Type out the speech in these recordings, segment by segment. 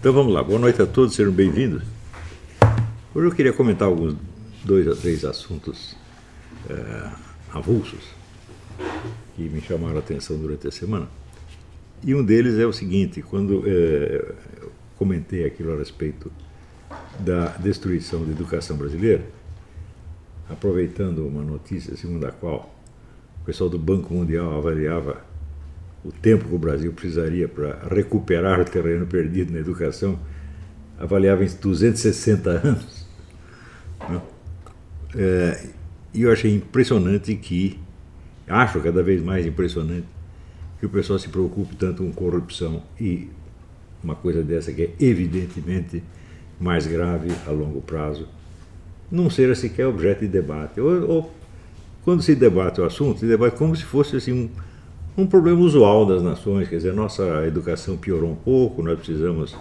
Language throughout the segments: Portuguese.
Então vamos lá, boa noite a todos, sejam bem-vindos. Hoje eu queria comentar alguns dois a três assuntos é, avulsos que me chamaram a atenção durante a semana. E um deles é o seguinte: quando é, eu comentei aquilo a respeito da destruição da educação brasileira, aproveitando uma notícia segundo a qual o pessoal do Banco Mundial avaliava o tempo que o Brasil precisaria para recuperar o terreno perdido na educação, avaliava em 260 anos. Né? É, e eu achei impressionante que, acho cada vez mais impressionante, que o pessoal se preocupe tanto com corrupção e uma coisa dessa que é evidentemente mais grave a longo prazo, não seja sequer objeto de debate. Ou, ou quando se debate o assunto, se debate como se fosse assim, um um problema usual das nações, quer dizer, nossa educação piorou um pouco, nós precisamos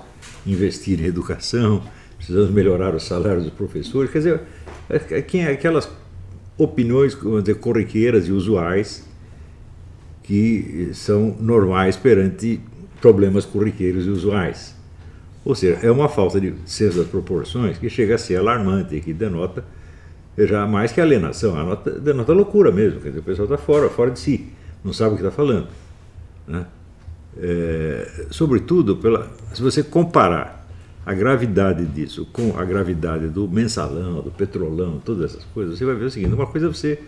investir em educação, precisamos melhorar o salário dos professores, quer dizer, aquelas opiniões dizer, corriqueiras e usuais que são normais perante problemas corriqueiros e usuais. Ou seja, é uma falta de senso das proporções que chega a ser alarmante, que denota já mais que alienação, denota loucura mesmo, quer dizer, o pessoal está fora, fora de si não sabe o que está falando. Né? É, sobretudo, pela, se você comparar a gravidade disso com a gravidade do mensalão, do petrolão, todas essas coisas, você vai ver o seguinte: uma coisa é você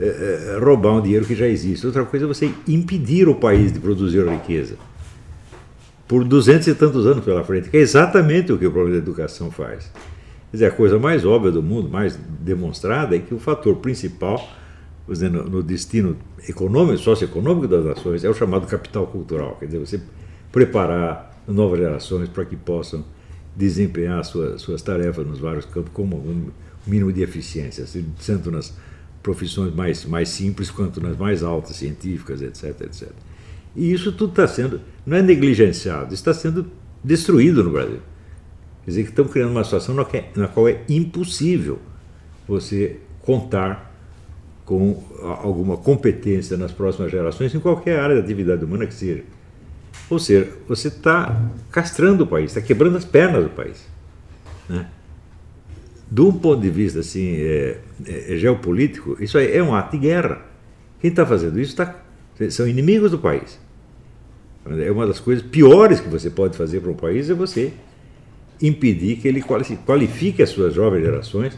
é, é, roubar um dinheiro que já existe, outra coisa é você impedir o país de produzir riqueza por duzentos e tantos anos pela frente, que é exatamente o que o problema da educação faz. Quer dizer, a coisa mais óbvia do mundo, mais demonstrada, é que o fator principal dizer, no, no, destino econômico, socioeconômico das nações, é o chamado capital cultural. Quer dizer, você preparar novas gerações para que possam desempenhar suas, suas tarefas nos vários campos com um mínimo de eficiência, tanto nas profissões mais, mais simples quanto nas mais altas, científicas, etc, etc. E isso tudo está sendo, não é negligenciado, está sendo destruído no Brasil. Quer dizer, que estão criando uma situação na qual é impossível você contar com alguma competência nas próximas gerações em qualquer área da atividade humana que seja. Ou seja, você está castrando o país, está quebrando as pernas do país. Né? Um ponto de vista assim, é, é, é geopolítico, isso aí é um ato de guerra. Quem está fazendo isso tá, são inimigos do país. É uma das coisas piores que você pode fazer para um país é você impedir que ele qualifique as suas jovens gerações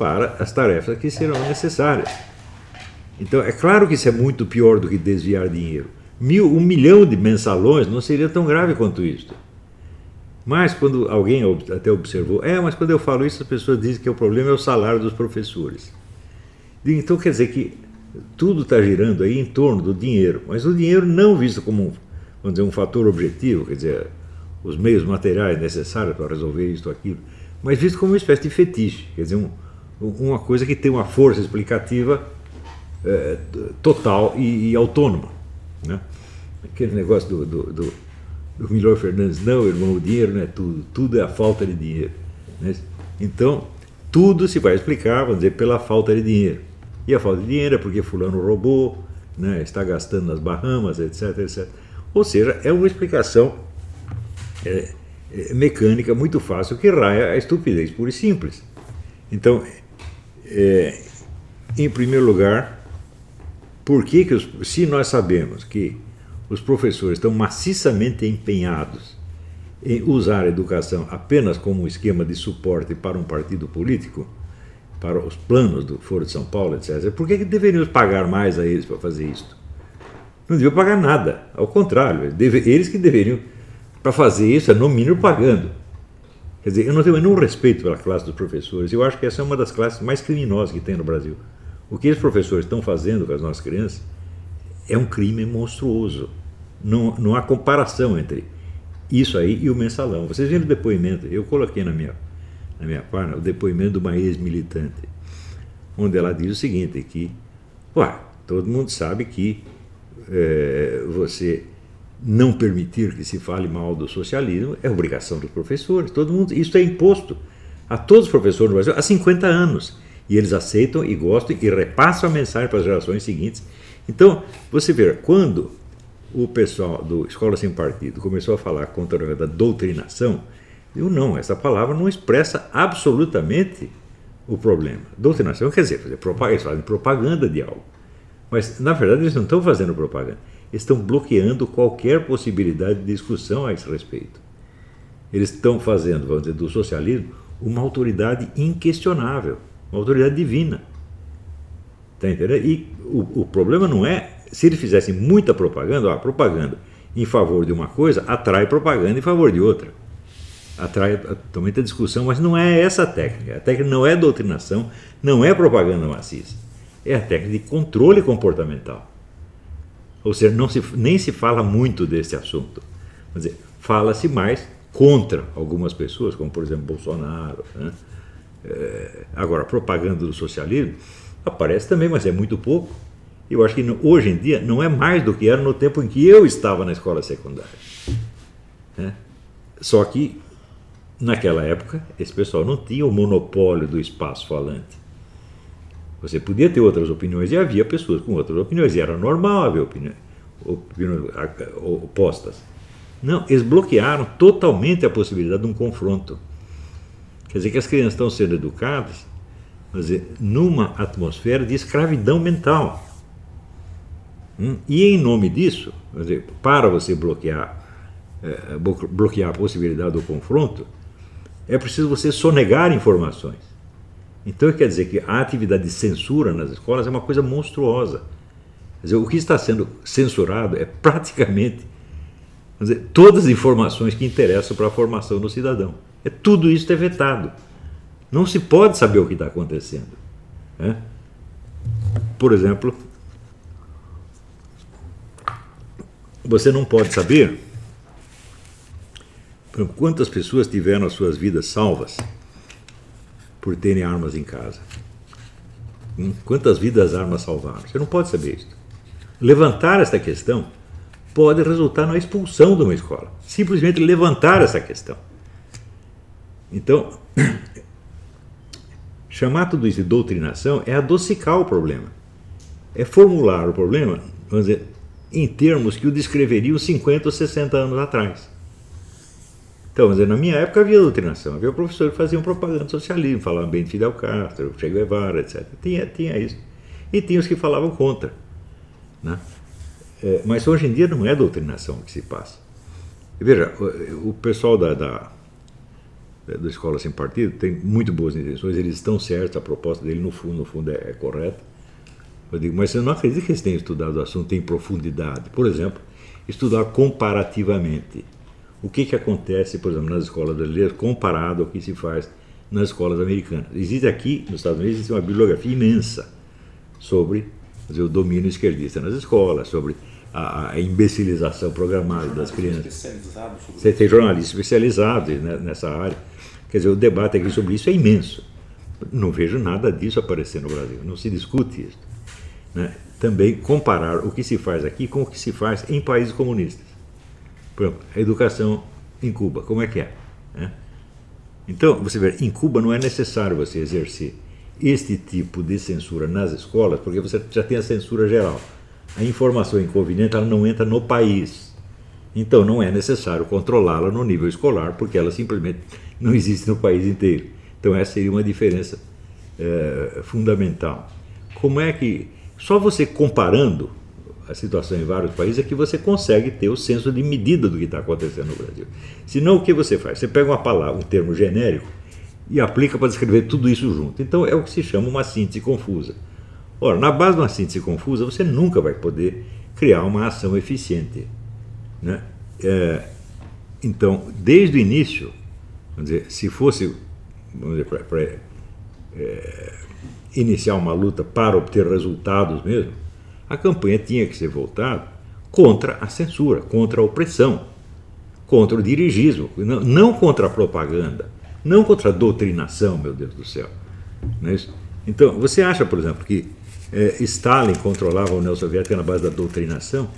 para as tarefas que serão necessárias. Então, é claro que isso é muito pior do que desviar dinheiro. Mil, um milhão de mensalões não seria tão grave quanto isso. Mas quando alguém até observou, é, mas quando eu falo isso, as pessoas dizem que o problema é o salário dos professores. Então quer dizer que tudo está girando aí em torno do dinheiro, mas o dinheiro não visto como vamos dizer, um fator objetivo, quer dizer, os meios materiais necessários para resolver isto ou aquilo, mas visto como uma espécie de fetiche, quer dizer, um, uma coisa que tem uma força explicativa é, total e, e, autônoma. Né? Aquele negócio do, do, do, do Milor Fernandes, não, irmão, o dinheiro não é tudo, tudo é a falta de dinheiro. Né? Então, tudo se vai explicar, vamos dizer, pela falta de dinheiro. E a falta de dinheiro é porque fulano roubou, né, está gastando nas Bahamas, etc, etc. Ou seja, é uma explicação é, é, mecânica muito fácil que raia a estupidez pura e simples. Então, é, em primeiro lugar, por que, que os, se nós sabemos que os professores estão maciçamente empenhados em usar a educação apenas como um esquema de suporte para um partido político, para os planos do Foro de São Paulo, etc., por que, que deveríamos pagar mais a eles para fazer isso? Não deviam pagar nada, ao contrário, eles que deveriam, para fazer isso, é no mínimo pagando. Quer dizer, eu não tenho nenhum respeito pela classe dos professores. Eu acho que essa é uma das classes mais criminosas que tem no Brasil. O que os professores estão fazendo com as nossas crianças é um crime monstruoso. Não, não há comparação entre isso aí e o mensalão. Vocês viram o depoimento, eu coloquei na minha, na minha página o depoimento de uma ex-militante, onde ela diz o seguinte, que ué, todo mundo sabe que é, você não permitir que se fale mal do socialismo é obrigação dos professores. Todo mundo, isso é imposto a todos os professores no Brasil há 50 anos. E eles aceitam e gostam e repassam a mensagem para as gerações seguintes. Então, você vê, quando o pessoal do Escola Sem Partido começou a falar contra a doutrinação, eu não, essa palavra não expressa absolutamente o problema. Doutrinação quer dizer fazer propaganda, eles fazem propaganda de algo. Mas, na verdade, eles não estão fazendo propaganda. Estão bloqueando qualquer possibilidade de discussão a esse respeito. Eles estão fazendo, vamos dizer, do socialismo uma autoridade inquestionável, uma autoridade divina. Está entendendo? E o, o problema não é se eles fizessem muita propaganda, ó, propaganda em favor de uma coisa atrai propaganda em favor de outra. Atrai muita discussão, mas não é essa a técnica. A técnica não é doutrinação, não é propaganda maciça. É a técnica de controle comportamental. Ou seja, não se, nem se fala muito desse assunto. Fala-se mais contra algumas pessoas, como por exemplo Bolsonaro. Né? É, agora, propaganda do socialismo aparece também, mas é muito pouco. Eu acho que hoje em dia não é mais do que era no tempo em que eu estava na escola secundária. Né? Só que, naquela época, esse pessoal não tinha o monopólio do espaço falante. Você podia ter outras opiniões e havia pessoas com outras opiniões, e era normal haver opiniões, opiniões opostas. Não, eles bloquearam totalmente a possibilidade de um confronto. Quer dizer que as crianças estão sendo educadas dizer, numa atmosfera de escravidão mental. Hum? E em nome disso, dizer, para você bloquear, é, bloquear a possibilidade do confronto, é preciso você sonegar informações. Então quer dizer que a atividade de censura nas escolas é uma coisa monstruosa. Dizer, o que está sendo censurado é praticamente dizer, todas as informações que interessam para a formação do cidadão. É tudo isso é vetado. Não se pode saber o que está acontecendo. Né? Por exemplo, Você não pode saber quantas pessoas tiveram as suas vidas salvas por terem armas em casa. Hum? Quantas vidas as armas salvaram? Você não pode saber isso. Levantar esta questão pode resultar na expulsão de uma escola. Simplesmente levantar essa questão. Então, chamar tudo isso de doutrinação é adocicar o problema. É formular o problema, vamos dizer, em termos que o descreveriam 50 ou 60 anos atrás. Então, dizer, na minha época havia doutrinação, havia professores que faziam propaganda socialismo, falavam bem de Fidel Castro, Che Guevara, etc. Tinha, tinha isso. E tinha os que falavam contra. Né? É, mas hoje em dia não é doutrinação que se passa. Veja, o, o pessoal da, da, da Escola Sem Partido tem muito boas intenções, eles estão certos, a proposta dele no fundo, no fundo é, é correta. Eu digo, mas você não acredita que eles tenham estudado o assunto em profundidade? Por exemplo, estudar comparativamente. O que, que acontece, por exemplo, nas escolas brasileiras comparado ao que se faz nas escolas americanas. Existe aqui, nos Estados Unidos, existe uma bibliografia imensa sobre dizer, o domínio esquerdista nas escolas, sobre a, a imbecilização programada das crianças. Você tem jornalistas especializados nessa área. Quer dizer, o debate aqui sobre isso é imenso. Não vejo nada disso aparecer no Brasil, não se discute isso né, também comparar o que se faz aqui com o que se faz em países comunistas. Exemplo, a educação em Cuba, como é que é? Então, você vê, em Cuba não é necessário você exercer este tipo de censura nas escolas, porque você já tem a censura geral. A informação inconveniente ela não entra no país. Então não é necessário controlá-la no nível escolar, porque ela simplesmente não existe no país inteiro. Então essa seria uma diferença é, fundamental. Como é que só você comparando a situação em vários países é que você consegue ter o senso de medida do que está acontecendo no Brasil. Senão, o que você faz? Você pega uma palavra, um termo genérico e aplica para descrever tudo isso junto. Então, é o que se chama uma síntese confusa. Ora, na base de uma síntese confusa, você nunca vai poder criar uma ação eficiente. Né? É, então, desde o início, vamos dizer, se fosse pra, é, iniciar uma luta para obter resultados mesmo, a campanha tinha que ser voltada contra a censura, contra a opressão, contra o dirigismo, não, contra a propaganda, não contra a doutrinação, meu Deus do céu. É? Então, você acha, por exemplo, que é, Stalin controlava a União Soviética na base da doutrinação?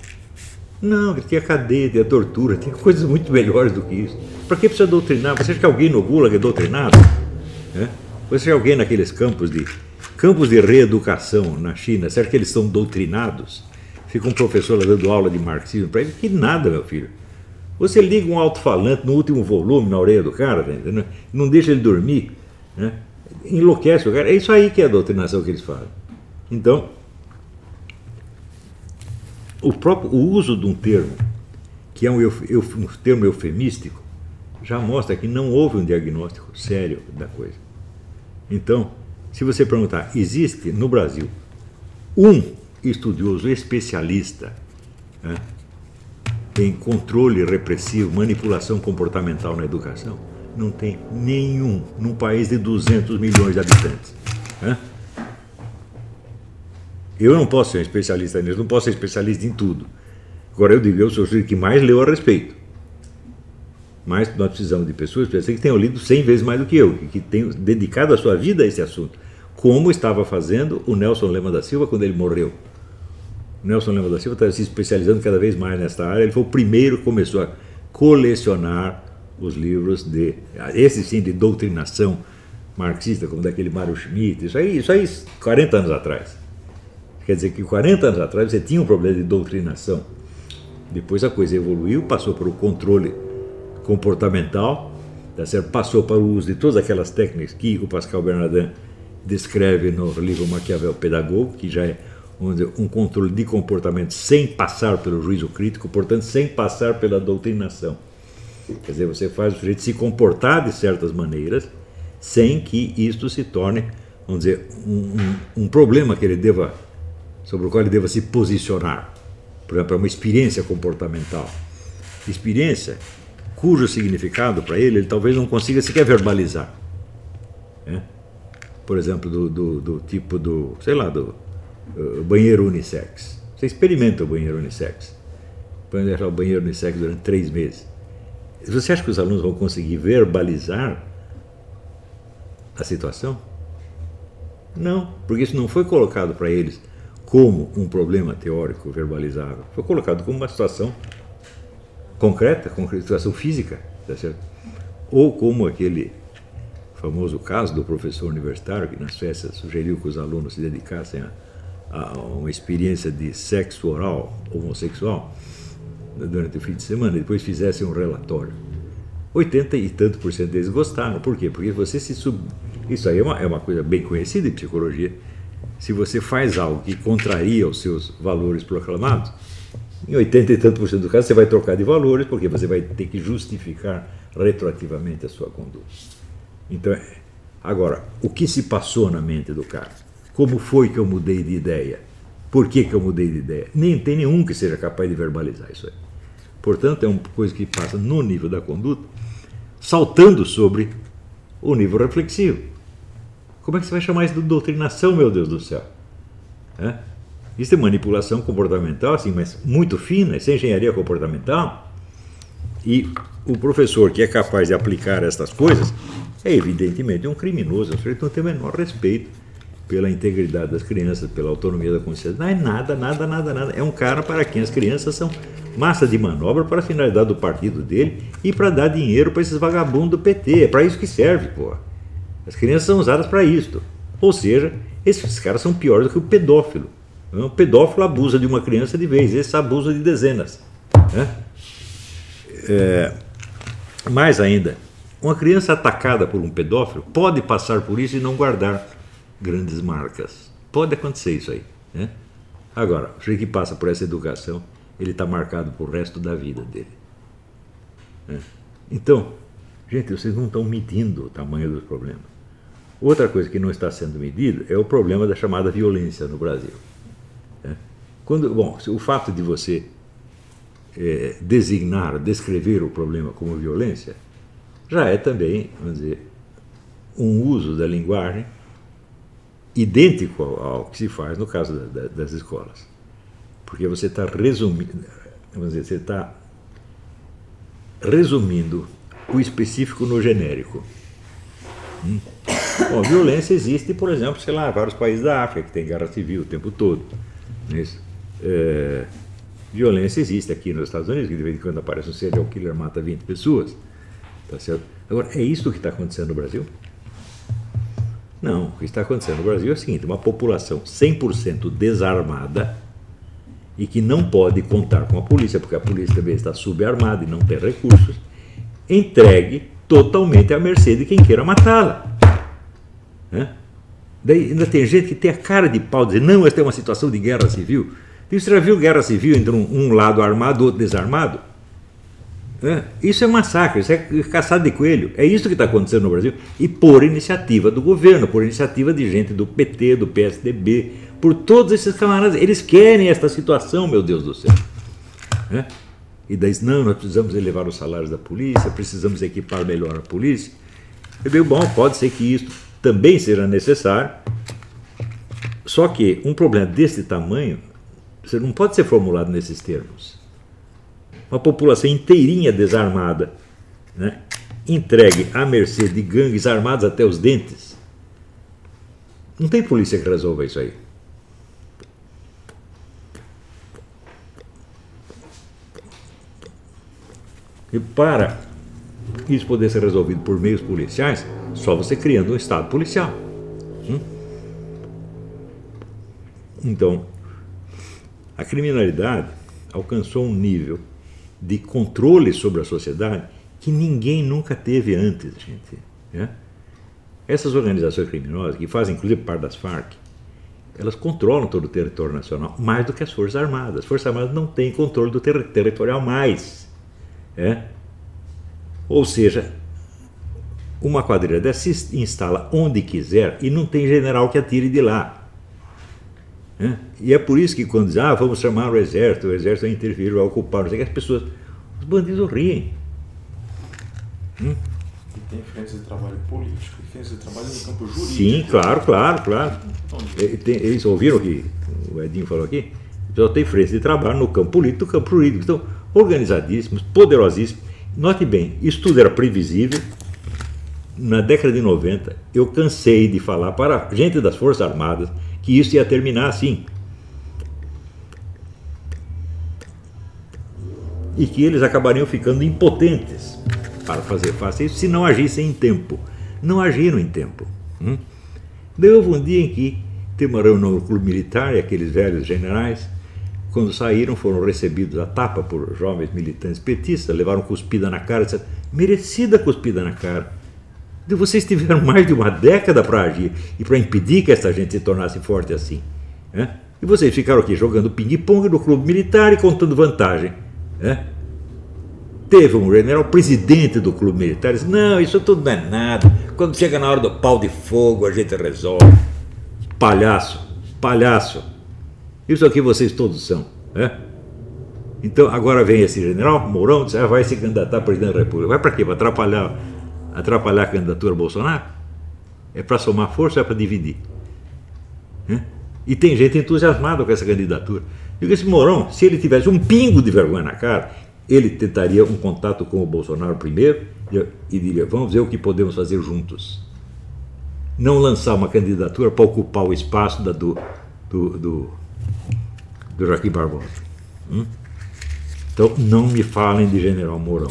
Não, tinha cadeia, tinha tortura, tinha coisas muito melhores do que isso. Para que precisa doutrinar? Você acha que alguém no Gulag é doutrinado? É? Você acha que alguém naqueles campos de campos de reeducação na China, será que eles são doutrinados? Fica um professor lá dando aula de marxismo para ele, que nada, meu filho. Você liga um alto-falante no último volume na orelha do cara, entendeu? não deixa ele dormir, né? enlouquece o cara. É isso aí que é a doutrinação que eles fazem. Então, o próprio o uso de um termo, que é um, um termo eufemístico, já mostra que não houve um diagnóstico sério da coisa. Então, se você perguntar, existe no Brasil um estudioso especialista né, em controle repressivo, manipulação comportamental na educação? Não tem nenhum num país de 200 milhões de habitantes. Né? Eu não posso ser um especialista nisso, não posso ser especialista em tudo. Agora eu digo, eu sou o que mais leu a respeito. Mas nós precisamos de pessoas que tenham lido 100 vezes mais do que eu, que tenham dedicado a sua vida a esse assunto, como estava fazendo o Nelson Lema da Silva quando ele morreu. Nelson Lema da Silva está se especializando cada vez mais nesta área. Ele foi o primeiro que começou a colecionar os livros de, esse sim, de doutrinação marxista, como daquele Mário Schmidt. Isso aí, isso aí 40 anos atrás. Quer dizer que 40 anos atrás você tinha um problema de doutrinação. Depois a coisa evoluiu, passou para o controle comportamental, tá certo? passou para o uso de todas aquelas técnicas que o Pascal Bernardin descreve no livro Maquiavel Pedagogo, que já é um controle de comportamento sem passar pelo juízo crítico, portanto, sem passar pela doutrinação. Quer dizer, você faz o sujeito se comportar de certas maneiras sem que isto se torne, vamos dizer, um, um, um problema que ele deva, sobre o qual ele deva se posicionar. Por exemplo, uma experiência comportamental. Experiência cujo significado para ele ele talvez não consiga sequer verbalizar. Né? Por exemplo, do, do, do tipo do, sei lá, do uh, banheiro unissex. Você experimenta o banheiro unissex. Põe deixar o banheiro unissex durante três meses. Você acha que os alunos vão conseguir verbalizar a situação? Não, porque isso não foi colocado para eles como um problema teórico verbalizável. Foi colocado como uma situação concreta, com situação física, tá certo? Ou como aquele famoso caso do professor universitário que na Suécia sugeriu que os alunos se dedicassem a a uma experiência de sexo oral homossexual durante o fim de semana e depois fizessem um relatório. 80 e tanto por cento deles gostaram. Por quê? Porque você se sub... Isso aí é uma, é uma coisa bem conhecida em psicologia. Se você faz algo que contraria os seus valores proclamados, em 80 e tanto por cento do caso você vai trocar de valores porque você vai ter que justificar retroativamente a sua conduta. Então, agora, o que se passou na mente do cara? Como foi que eu mudei de ideia? Por que, que eu mudei de ideia? Nem tem nenhum que seja capaz de verbalizar isso aí. Portanto, é uma coisa que passa no nível da conduta, saltando sobre o nível reflexivo. Como é que você vai chamar isso de doutrinação, meu Deus do céu? É? Isso é manipulação comportamental, assim, mas muito fina, isso é engenharia comportamental. E o professor que é capaz de aplicar estas coisas é evidentemente um criminoso, que não tem o menor respeito pela integridade das crianças, pela autonomia da consciência. Não é nada, nada, nada, nada. É um cara para quem as crianças são massa de manobra para a finalidade do partido dele e para dar dinheiro para esses vagabundos do PT. É para isso que serve, pô. As crianças são usadas para isso. Ou seja, esses caras são piores do que o pedófilo. O pedófilo abusa de uma criança de vez, esse abusa de dezenas. Né? É, mais ainda, uma criança atacada por um pedófilo pode passar por isso e não guardar grandes marcas. Pode acontecer isso aí. Né? Agora, o que passa por essa educação, ele está marcado para o resto da vida dele. Né? Então, gente, vocês não estão medindo o tamanho dos problemas. Outra coisa que não está sendo medida é o problema da chamada violência no Brasil. Quando, bom, o fato de você é, designar, descrever o problema como violência, já é também, vamos dizer, um uso da linguagem idêntico ao, que se faz no caso da, da, das escolas. Porque você está resumindo, vamos dizer, você está resumindo o específico no genérico. Hum? Bom, violência existe, por exemplo, sei lá, vários países da África que tem guerra civil o tempo todo. Isso. É, violência existe aqui nos Estados Unidos, que de vez em quando aparece um serial killer mata 20 pessoas. Tá certo? Agora, é isso que está acontecendo no Brasil? Não, o que está acontecendo no Brasil é o seguinte: uma população 100% desarmada e que não pode contar com a polícia, porque a polícia também está subarmada e não tem recursos, entregue totalmente à mercê de quem queira matá-la. Né? Daí ainda tem gente que tem a cara de pau dizer, não, esta é uma situação de guerra civil. E você já viu guerra civil entre um, um lado armado e outro desarmado? É, isso é massacre, isso é caçada de coelho. É isso que está acontecendo no Brasil. E por iniciativa do governo, por iniciativa de gente do PT, do PSDB, por todos esses camaradas. Eles querem esta situação, meu Deus do céu. É? E daí, não, nós precisamos elevar os salários da polícia, precisamos equipar melhor a polícia. Eu digo, bom, pode ser que isso também seja necessário. Só que um problema desse tamanho você não pode ser formulado nesses termos. Uma população inteirinha desarmada, né, entregue à mercê de gangues armados até os dentes. Não tem polícia que resolva isso aí. E para isso poder ser resolvido por meios policiais, só você criando um Estado policial. Hum? Então, a criminalidade alcançou um nível de controle sobre a sociedade que ninguém nunca teve antes, gente. Né? Essas organizações criminosas, que fazem inclusive parte das Farc, elas controlam todo o território nacional, mais do que as Forças Armadas. As Forças Armadas não têm controle do ter territorial mais. É? Ou seja, uma quadrilha dessa se instala onde quiser e não tem general que atire de lá. Né? E é por isso que quando dizem, ah, vamos chamar o exército, o exército vai intervir, vai ocupar, não sei o que, as pessoas, os bandidos riem. Hum? E tem frentes de trabalho político e frentes de trabalho no campo jurídico. Sim, claro, claro, claro. Eles ouviram o que o Edinho falou aqui? Só tem frentes de trabalho no campo político e no campo jurídico. Então, organizadíssimos, poderosíssimos. Note bem, isso tudo era previsível. Na década de 90, eu cansei de falar para gente das Forças Armadas que isso ia terminar assim. E que eles acabariam ficando impotentes para fazer face isso se não agissem em tempo. Não agiram em tempo. Hum? Daí houve um dia em que reunião no clube militar e aqueles velhos generais, quando saíram, foram recebidos a tapa por jovens militantes petistas, levaram cuspida na cara, etc. merecida cuspida na cara então, vocês tiveram mais de uma década para agir e para impedir que essa gente se tornasse forte assim. Né? E vocês ficaram aqui jogando ping-pong no clube militar e contando vantagem. Né? Teve um general presidente do clube militar disse: Não, isso tudo não é nada. Quando chega na hora do pau de fogo, a gente resolve. Palhaço, palhaço. Isso aqui vocês todos são. Né? Então agora vem esse general, Mourão, diz, ah, vai se candidatar a presidente da República. Vai para quê? Para atrapalhar atrapalhar a candidatura Bolsonaro? É para somar força ou é para dividir? E tem gente entusiasmada com essa candidatura. Digo, esse Mourão, se ele tivesse um pingo de vergonha na cara, ele tentaria um contato com o Bolsonaro primeiro e diria: vamos ver o que podemos fazer juntos. Não lançar uma candidatura para ocupar o espaço da, do, do, do, do Joaquim Barbosa. Hum? Então, não me falem de General Mourão.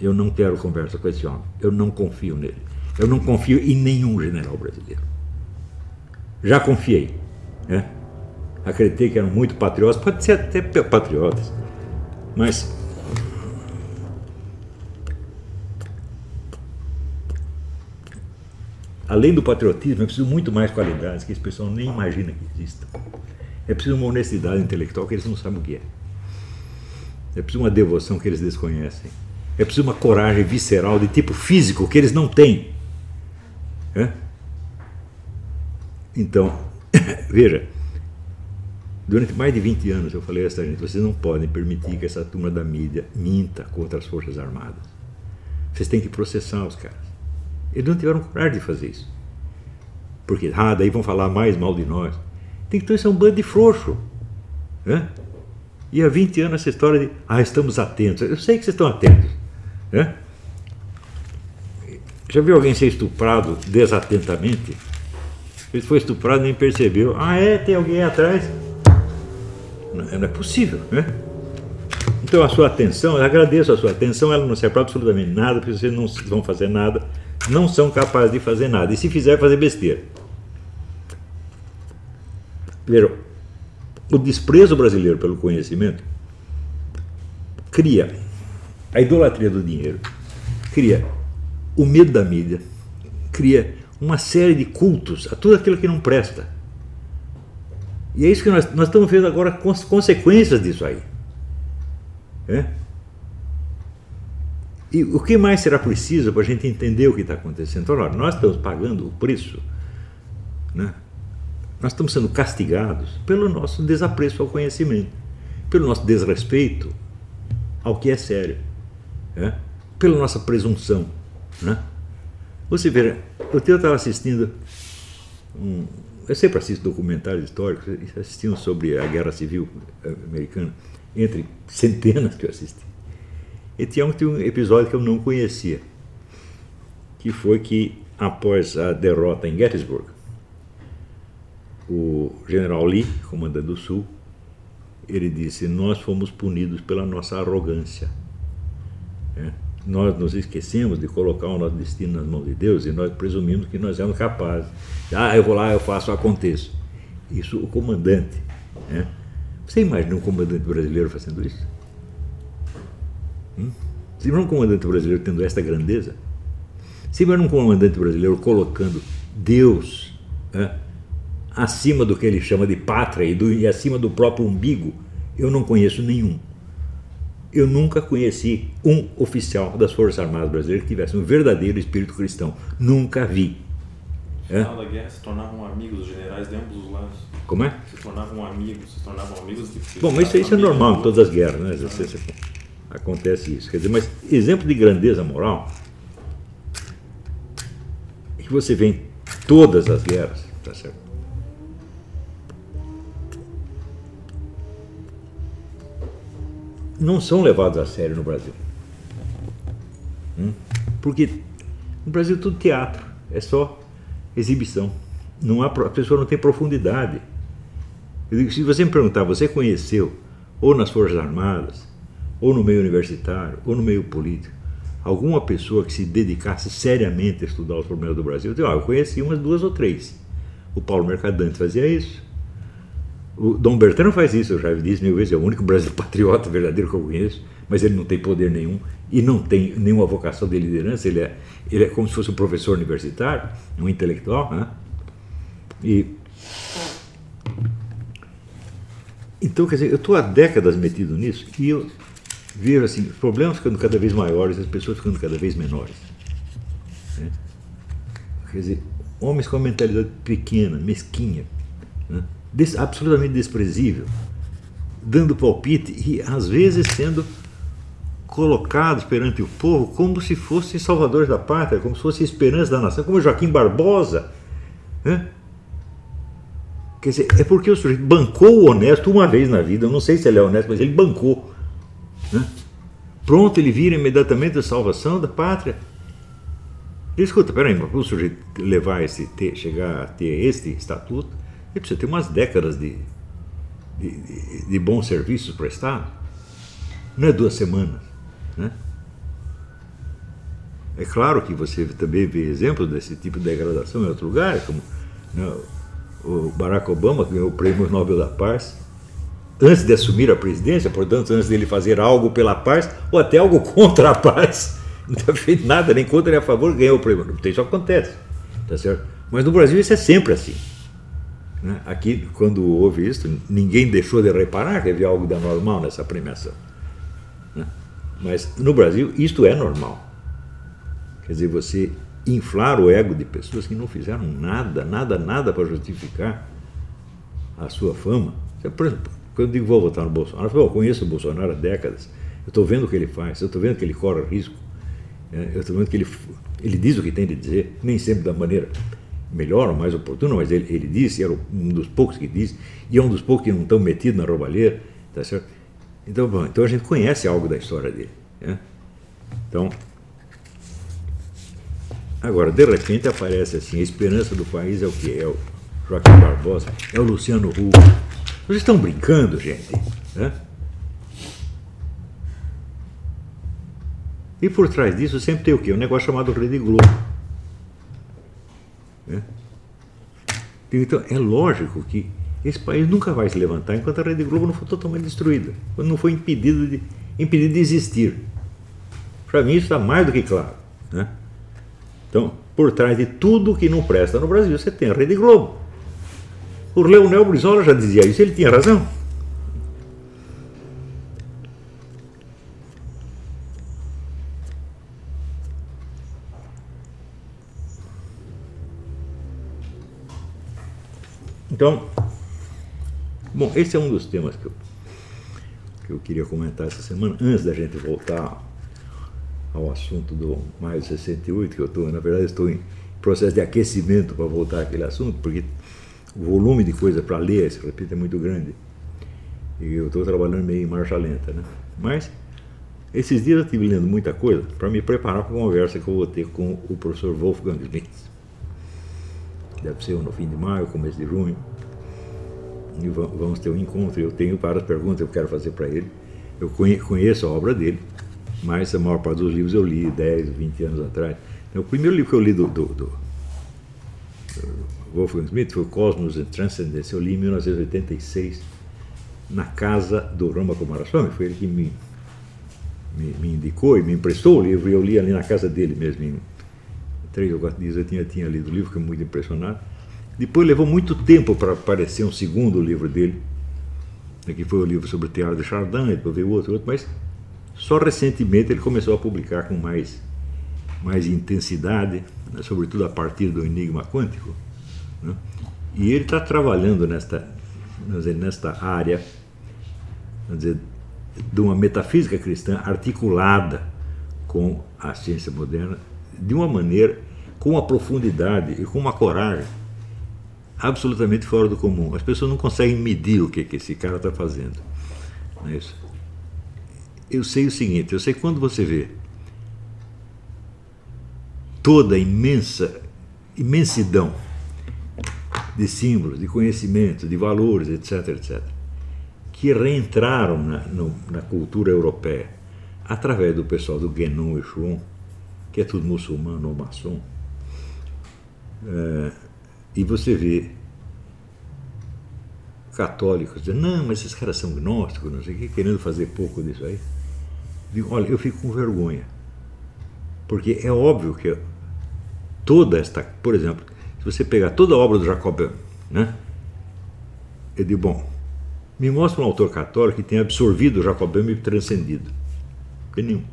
Eu não quero conversa com esse homem. Eu não confio nele. Eu não confio em nenhum general brasileiro. Já confiei. Né? Acreditei que eram muito patriotas, pode ser até patriotas, mas além do patriotismo, é preciso muito mais qualidades que esse pessoal nem imagina que existam. É preciso uma honestidade intelectual que eles não sabem o que é. É preciso uma devoção que eles desconhecem. É preciso uma coragem visceral de tipo físico que eles não têm. É? Então, veja, durante mais de 20 anos eu falei a essa gente: vocês não podem permitir que essa turma da mídia minta contra as Forças Armadas. Vocês têm que processar os caras. Eles não tiveram coragem de fazer isso. Porque, ah, daí vão falar mais mal de nós. Tem isso é um bando de frouxo. E há 20 anos essa história de, ah, estamos atentos. Eu sei que vocês estão atentos. Né? Já viu alguém ser estuprado desatentamente? Ele foi estuprado e nem percebeu. Ah, é? Tem alguém atrás? Não, não é possível, né? Então a sua atenção, eu agradeço a sua atenção, ela não serve para absolutamente nada, porque vocês não vão fazer nada, não são capazes de fazer nada. E se fizer, fazer besteira. Vejam, o desprezo brasileiro pelo conhecimento cria a idolatria do dinheiro, cria o medo da mídia, cria uma série de cultos a tudo aquilo que não presta. E é isso que nós, nós estamos vendo agora as consequências disso aí. É? E o que mais será preciso para a gente entender o que está acontecendo? Então, nós estamos pagando o preço, né? nós estamos sendo castigados pelo nosso desapreço ao conhecimento, pelo nosso desrespeito ao que é sério, né? pela nossa presunção. Né? Você vê, eu estava assistindo, um, eu sempre assisto documentários históricos, assistiam sobre a Guerra Civil Americana, entre centenas que eu assisti. E tinha um, tinha um episódio que eu não conhecia, que foi que após a derrota em Gettysburg, o general Lee, comandante do Sul, ele disse: Nós fomos punidos pela nossa arrogância. É? Nós nos esquecemos de colocar o nosso destino nas mãos de Deus e nós presumimos que nós éramos capazes. Ah, eu vou lá, eu faço, aconteço. Isso o comandante. É? Você imagina um comandante brasileiro fazendo isso? Hum? Você imagina um comandante brasileiro tendo esta grandeza? Você imagina um comandante brasileiro colocando Deus é, acima do que ele chama de pátria e, do, e acima do próprio umbigo? Eu não conheço nenhum. Eu nunca conheci um oficial das Forças Armadas brasileiras que tivesse um verdadeiro espírito cristão. Nunca vi. No final da guerra se tornavam amigos dos generais de ambos os lados. Como é? Se tornavam amigos, se tornavam amigos de Bom, mas isso, é normal em todas as guerras, né? Acontece isso. Quer dizer, mas exemplo de grandeza moral é que você vê em todas as guerras, tá certo? Não são levados a sério no Brasil. Hum? Porque no Brasil é tudo teatro, é só exibição. Não há, a pessoa não tem profundidade. Digo, se você me perguntar, você conheceu, ou nas Forças Armadas, ou no meio universitário, ou no meio político, alguma pessoa que se dedicasse seriamente a estudar os problemas do Brasil? Eu, digo, ah, eu conheci umas duas ou três. O Paulo Mercadante fazia isso. O Dom Bertrand faz isso, eu já disse mil vezes, é o único brasileiro patriota verdadeiro que eu conheço, mas ele não tem poder nenhum e não tem nenhuma vocação de liderança, ele é, ele é como se fosse um professor universitário, um intelectual. Né? E, então, quer dizer, eu estou há décadas metido nisso e eu vejo assim, os problemas ficando cada vez maiores, as pessoas ficando cada vez menores. Né? Quer dizer, homens com uma mentalidade pequena, mesquinha, né? Des, absolutamente desprezível, dando palpite e às vezes sendo colocados perante o povo como se fossem salvadores da pátria, como se fosse esperança da nação, como Joaquim Barbosa. Né? Quer dizer, é porque o sujeito bancou o honesto uma vez na vida, eu não sei se ele é honesto, mas ele bancou. Né? Pronto, ele vira imediatamente a salvação da pátria. Escuta, peraí, para o sujeito levar esse, ter, chegar a ter este estatuto, ele precisa ter umas décadas de, de, de, de bons serviços prestados. Não é duas semanas. Né? É claro que você também vê exemplos desse tipo de degradação em outros lugares, como né, o Barack Obama ganhou o prêmio Nobel da Paz antes de assumir a presidência, portanto, antes dele fazer algo pela paz ou até algo contra a paz. Não feito nada, nem contra nem a favor, ganhou o prêmio. Isso acontece, tá certo? Mas no Brasil isso é sempre assim. Né? Aqui, quando houve isso, ninguém deixou de reparar que havia algo de anormal nessa premiação. Né? Mas no Brasil, isto é normal. Quer dizer, você inflar o ego de pessoas que não fizeram nada, nada, nada para justificar a sua fama. Por exemplo, quando eu digo vou votar no Bolsonaro, eu, falo, eu conheço o Bolsonaro há décadas, eu estou vendo o que ele faz, eu estou vendo que ele corre risco, né? eu estou vendo que ele, ele diz o que tem de dizer, nem sempre da maneira melhor ou mais oportuna, mas ele, ele disse, era um dos poucos que disse, e é um dos poucos que não estão metidos na roubalheira, tá certo? Então, bom, então a gente conhece algo da história dele. Né? Então, agora, de repente aparece assim, a esperança do país é o que? É o Joaquim Barbosa, é o Luciano Huck. Vocês estão brincando, gente? Né? E por trás disso sempre tem o quê? Um negócio chamado Rede Globo. Né? Então, é lógico que esse país nunca vai se levantar enquanto a Rede Globo não for totalmente destruída, quando não for impedido de, impedido de existir. Para mim isso está mais do que claro. Né? Então, por trás de tudo que não presta no Brasil, você tem a Rede Globo. O Leonel Brizola já dizia isso, ele tinha razão. Então, bom, esse é um dos temas que eu, que eu queria comentar essa semana, antes da gente voltar ao assunto do maio 68, que eu estou, na verdade, estou em processo de aquecimento para voltar àquele assunto, porque o volume de coisa para ler, se repito, é muito grande. E eu estou trabalhando meio em marcha lenta, né? Mas, esses dias eu estive lendo muita coisa para me preparar para a conversa que eu vou ter com o professor Wolfgang Schmitz deve ser no fim de maio, começo de junho. E vamos ter um encontro. Eu tenho várias perguntas que eu quero fazer para ele. Eu conheço a obra dele, mas a maior parte dos livros eu li 10, 20 anos atrás. Então, o primeiro livro que eu li do, do, do, Wolfgang Schmidt foi Cosmos and Transcendence. Eu li em 1986, na casa do Rama Kumaraswamy. Foi ele que me, me, me indicou e me emprestou o livro, e eu li ali na casa dele mesmo, em três ou quatro dias eu tinha, tinha lido o livro, fiquei muito impressionado. Depois levou muito tempo para aparecer um segundo livro dele, que foi o livro sobre o Teatro de Chardin, depois veio outro, outro, mas só recentemente ele começou a publicar com mais, mais intensidade, né, sobretudo a partir do Enigma Quântico. Né? E ele está trabalhando nesta, dizer, nesta área dizer, de uma metafísica cristã articulada com a ciência moderna de uma maneira com uma profundidade e com uma coragem absolutamente fora do comum. As pessoas não conseguem medir o que, que esse cara está fazendo. Não é isso? Eu sei o seguinte: eu sei quando você vê toda a imensa imensidão de símbolos, de conhecimento, de valores, etc., etc., que reentraram na, no, na cultura europeia através do pessoal do Guénon e Schuon, que é tudo muçulmano ou maçom, é, e você vê católicos dizendo, não, mas esses caras são gnósticos, não sei o que, querendo fazer pouco disso aí. Digo, olha, eu fico com vergonha. Porque é óbvio que toda esta, por exemplo, se você pegar toda a obra do Jacob, né? Eu digo, bom, me mostra um autor católico que tenha absorvido o Jacobin e transcendido. Porque nenhum.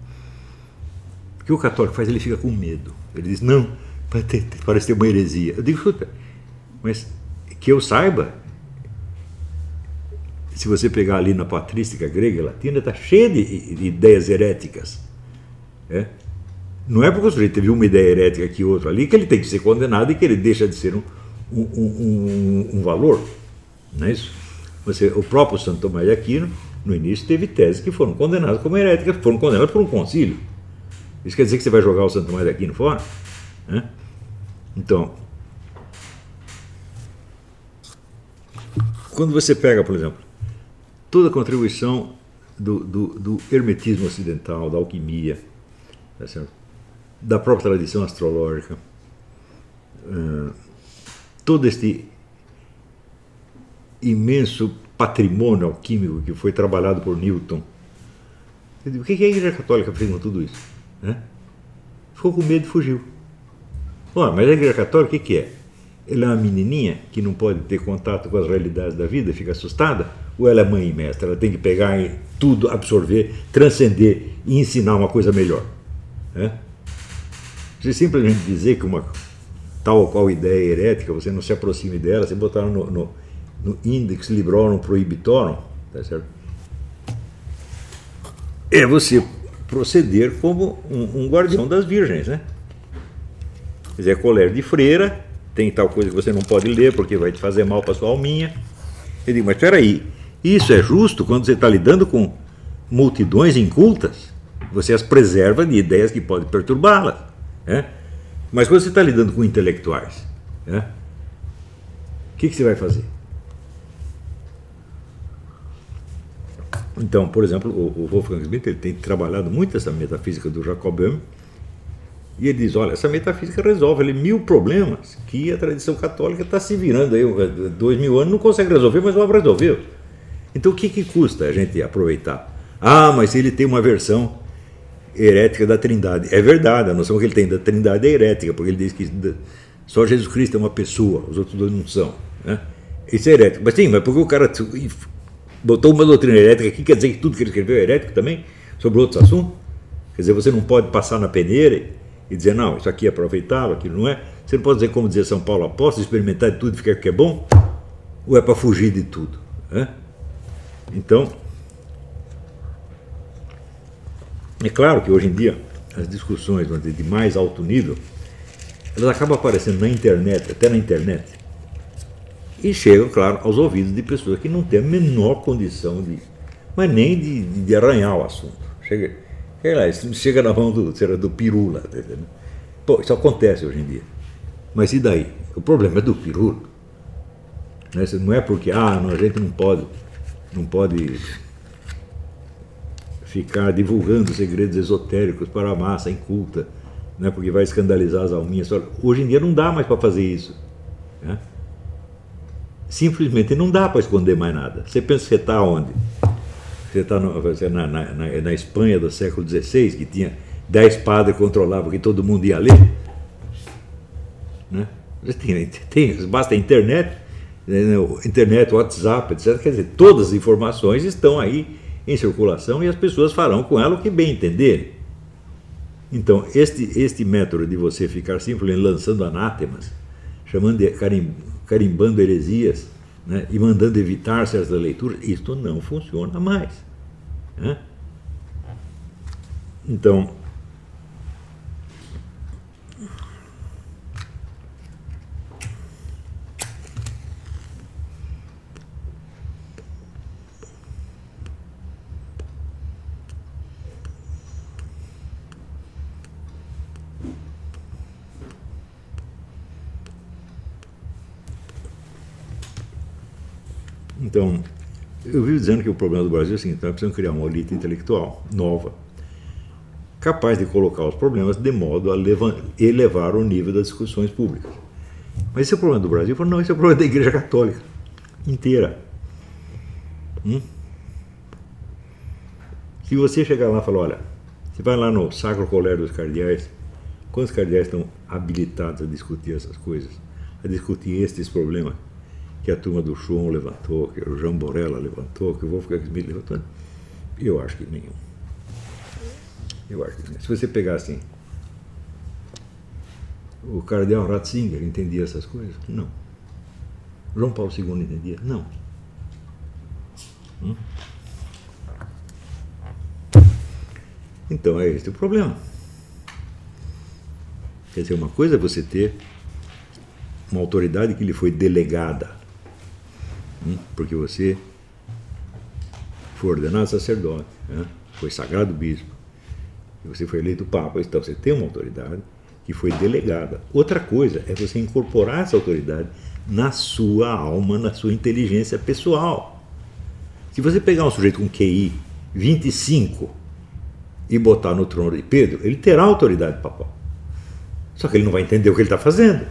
Que o católico faz? Ele fica com medo. Ele diz, não, parece ter uma heresia. Eu digo, escuta, mas que eu saiba, se você pegar ali na patrística grega e latina, está cheia de, de, ideias heréticas. É? Não é porque o sujeito teve uma ideia herética aqui outra ali que ele tem que ser condenado e que ele deixa de ser um, um, um, um valor. Não é isso? Você, o próprio Santo Tomás de Aquino, no início, teve teses que foram condenadas como heréticas, foram condenadas por um concílio. Isso quer dizer que você vai jogar o Santo Tomás de Aquino fora? Né? Então, quando você pega, por exemplo, toda a contribuição do, do, do hermetismo ocidental, da alquimia, tá da própria tradição astrológica, todo este imenso patrimônio alquímico que foi trabalhado por Newton. O que a Igreja Católica fez com tudo isso? Né? Ficou com medo e fugiu. Bom, mas a Igreja Católica, o que, que é? Ela é uma menininha que não pode ter contato com as realidades da vida, fica assustada? Ou ela é mãe e mestra? Ela tem que pegar tudo, absorver, transcender e ensinar uma coisa melhor? É? Você simplesmente dizer que uma tal ou qual ideia é herética, você não se aproxime dela, você botar no, no, no Index Librorum Prohibitorum, tá certo? É você proceder como um, um guardião das virgens, né? Quer dizer, é de freira, tem tal coisa que você não pode ler porque vai te fazer mal para sua alminha. Eu digo, mas espera aí, isso é justo quando você está lidando com multidões incultas? Você as preserva de ideias que podem perturbá-las. Né? Mas quando você está lidando com intelectuais, né? o que, que você vai fazer? Então, por exemplo, o, Wolfgang Schmidt ele tem trabalhado muito essa metafísica do Jacob Böhm E ele diz: olha, essa metafísica resolve ali mil problemas que a tradição católica está se virando aí, dois mil anos, não consegue resolver, mas o resolveu. Então o que, que custa a gente aproveitar? Ah, mas ele tem uma versão herética da Trindade. É verdade, a noção que ele tem da Trindade é herética, porque ele diz que só Jesus Cristo é uma pessoa, os outros dois não são. Né? Isso é herético. Mas sim, mas porque o cara botou uma doutrina herética aqui, quer dizer que tudo que ele escreveu é herético também, sobre outros assuntos? Quer dizer, você não pode passar na peneira e dizer, não, isso aqui é aproveitável, aquilo não é. Você não pode dizer, como dizer São Paulo apóstolo, experimentar de tudo e ficar que é bom? Ou é para fugir de tudo? Né? Então, é claro que hoje em dia as discussões de mais alto nível elas acabam aparecendo na internet, até na internet, e chegam, claro, aos ouvidos de pessoas que não têm a menor condição de, mas nem de, de arranhar o assunto. Chega, sei lá, isso chega na mão do, será, do pirula. Tá Pô, isso acontece hoje em dia. Mas e daí? O problema é do pirula. Né? Não é porque ah, não, a gente não pode, não pode ficar divulgando segredos esotéricos para a massa inculta, né, porque vai escandalizar as alminhas. Hoje em dia não dá mais para fazer isso. Né? Simplesmente não dá para esconder mais nada. Você pensa que está onde? Você está na, na, na, na, Espanha do século XVI, que tinha dez padres que controlavam que todo mundo ia ler? Né? Tem, tem, basta a internet, né, internet, WhatsApp, etc. Quer dizer, todas as informações estão aí em circulação e as pessoas farão com ela o que bem entenderem. Então, este, este método de você ficar simplesmente lançando anátemas, chamando de, carim, carimbando heresias né, e mandando evitar certas leituras, isto não funciona mais. Né? Então, Então, eu vivo dizendo que o problema do Brasil é o seguinte: nós precisamos criar uma elite intelectual nova, capaz de colocar os problemas de modo a elevar o nível das discussões públicas. Mas esse é o problema do Brasil? Não, esse é o problema da Igreja Católica inteira. Hum? Se você chegar lá e falar, olha, você vai lá no Sacro Colégio dos Cardeais, quantos cardeais estão habilitados a discutir essas coisas, a discutir estes problemas? Que a turma do Chum levantou, que o João Borella levantou, que o Wolfgang Schmidt levantou. Eu acho que nenhum. Eu acho que nenhum. Se você pegar assim, o cardeal Ratzinger entendia essas coisas? Não. João Paulo II entendia? Não. Hum? Então é esse o problema. Quer dizer, uma coisa é você ter uma autoridade que lhe foi delegada Hum? porque você foi ordenado sacerdote, né? foi sagrado bispo, e você foi eleito papa, então você tem uma autoridade que foi delegada. Outra coisa é você incorporar essa autoridade na sua alma, na sua inteligência pessoal. Se você pegar um sujeito com QI 25 e botar no trono de Pedro, ele terá autoridade papal. Só que ele não vai entender o que ele está fazendo.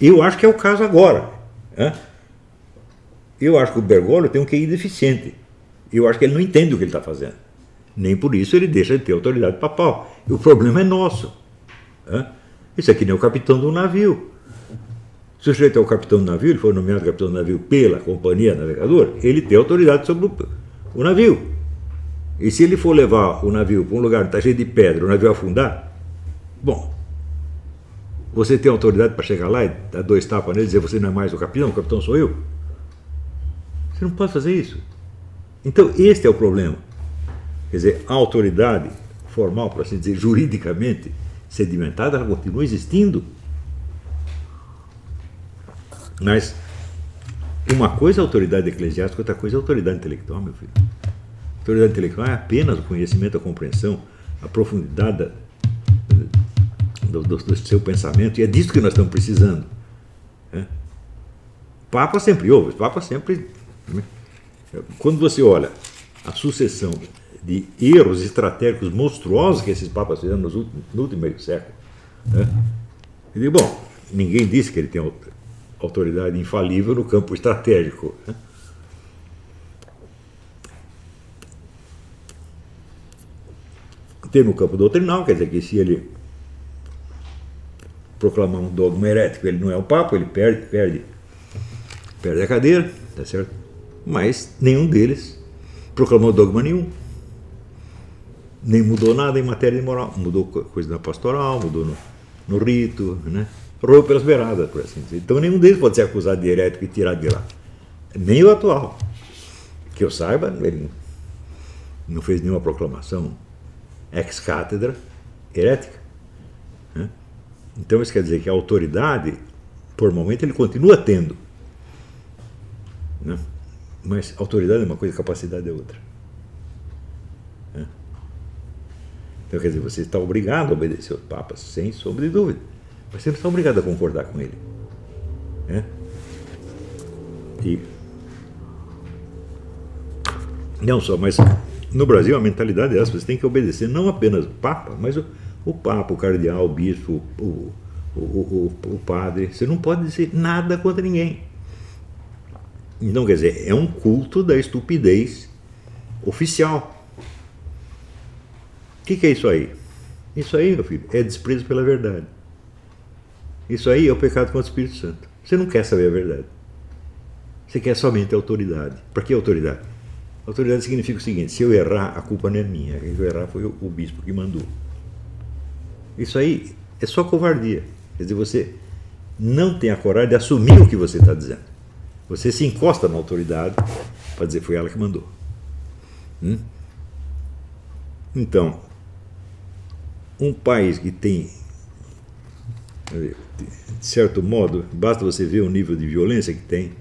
Eu acho que é o caso agora. Eu acho que o Bergoglio tem um QI deficiente. Eu acho que ele não entende o que ele está fazendo. Nem por isso ele deixa de ter autoridade papal. E o problema é nosso. Isso aqui nem o capitão do navio. Se o sujeito é o capitão do navio, ele foi nomeado capitão do navio pela companhia navegadora, ele tem autoridade sobre o, o navio. E se ele for levar o navio para um lugar que está cheio de pedra, o navio afundar, bom, você tem autoridade para chegar lá e dar dois tapas nele e dizer você não é mais o capitão, o capitão sou eu? Você não pode fazer isso. Então, este é o problema. Quer dizer, a autoridade formal, por assim dizer, juridicamente sedimentada, ela continua existindo. Mas uma coisa é autoridade eclesiástica, outra coisa é autoridade intelectual, meu filho. A autoridade intelectual é apenas o conhecimento, a compreensão, a profundidade do, do, do seu pensamento, e é disso que nós estamos precisando. É? Papa sempre houve, Papa sempre. Né? Quando você olha a sucessão de erros estratégicos monstruosos que esses papas fizeram nos últimos, no último meio século. Né? Eu digo, bom, ninguém disse que ele tem autoridade infalível no campo estratégico. Né? Tem no campo doutrinal, quer dizer que se ele proclamar um dogma herético, ele não é o Papa, ele perde, perde, perde a cadeira, tá certo? Mas nenhum deles proclamou dogma nenhum. Nem mudou nada em matéria de moral. Mudou coisa na pastoral, mudou no, no rito, né? Roeu pelas beiradas, por assim dizer. Então nenhum deles pode ser acusado de herético e tirado de lá. Nem o atual. Que eu saiba, ele não fez nenhuma proclamação ex cátedra herética. Então isso quer dizer que a autoridade, por momento, ele continua tendo. Né? Mas autoridade é uma coisa, capacidade é outra. Né? Então quer dizer, você está obrigado a obedecer aos papas, sem sombra de dúvida. Mas você está obrigado a concordar com ele. Né? E não só, mas no Brasil a mentalidade é essa, você tem que obedecer não apenas o Papa, mas o, o Papa, o cardeal, o bispo, o, o, o, o padre. Você não pode dizer nada contra ninguém. Então, quer dizer, é um culto da estupidez oficial. O que, que é isso aí? Isso aí, meu filho, é desprezo pela verdade. Isso aí é o pecado contra o Espírito Santo. Você não quer saber a verdade. Você quer somente autoridade. Para que autoridade? Autoridade significa o seguinte: se eu errar, a culpa não é minha. Quem eu errar foi o bispo que mandou. Isso aí é só covardia. Quer dizer, você não tem a coragem de assumir o que você está dizendo. Você se encosta na autoridade para dizer foi ela que mandou. Hum? Então, um país que tem, de certo modo, basta você ver o nível de violência que tem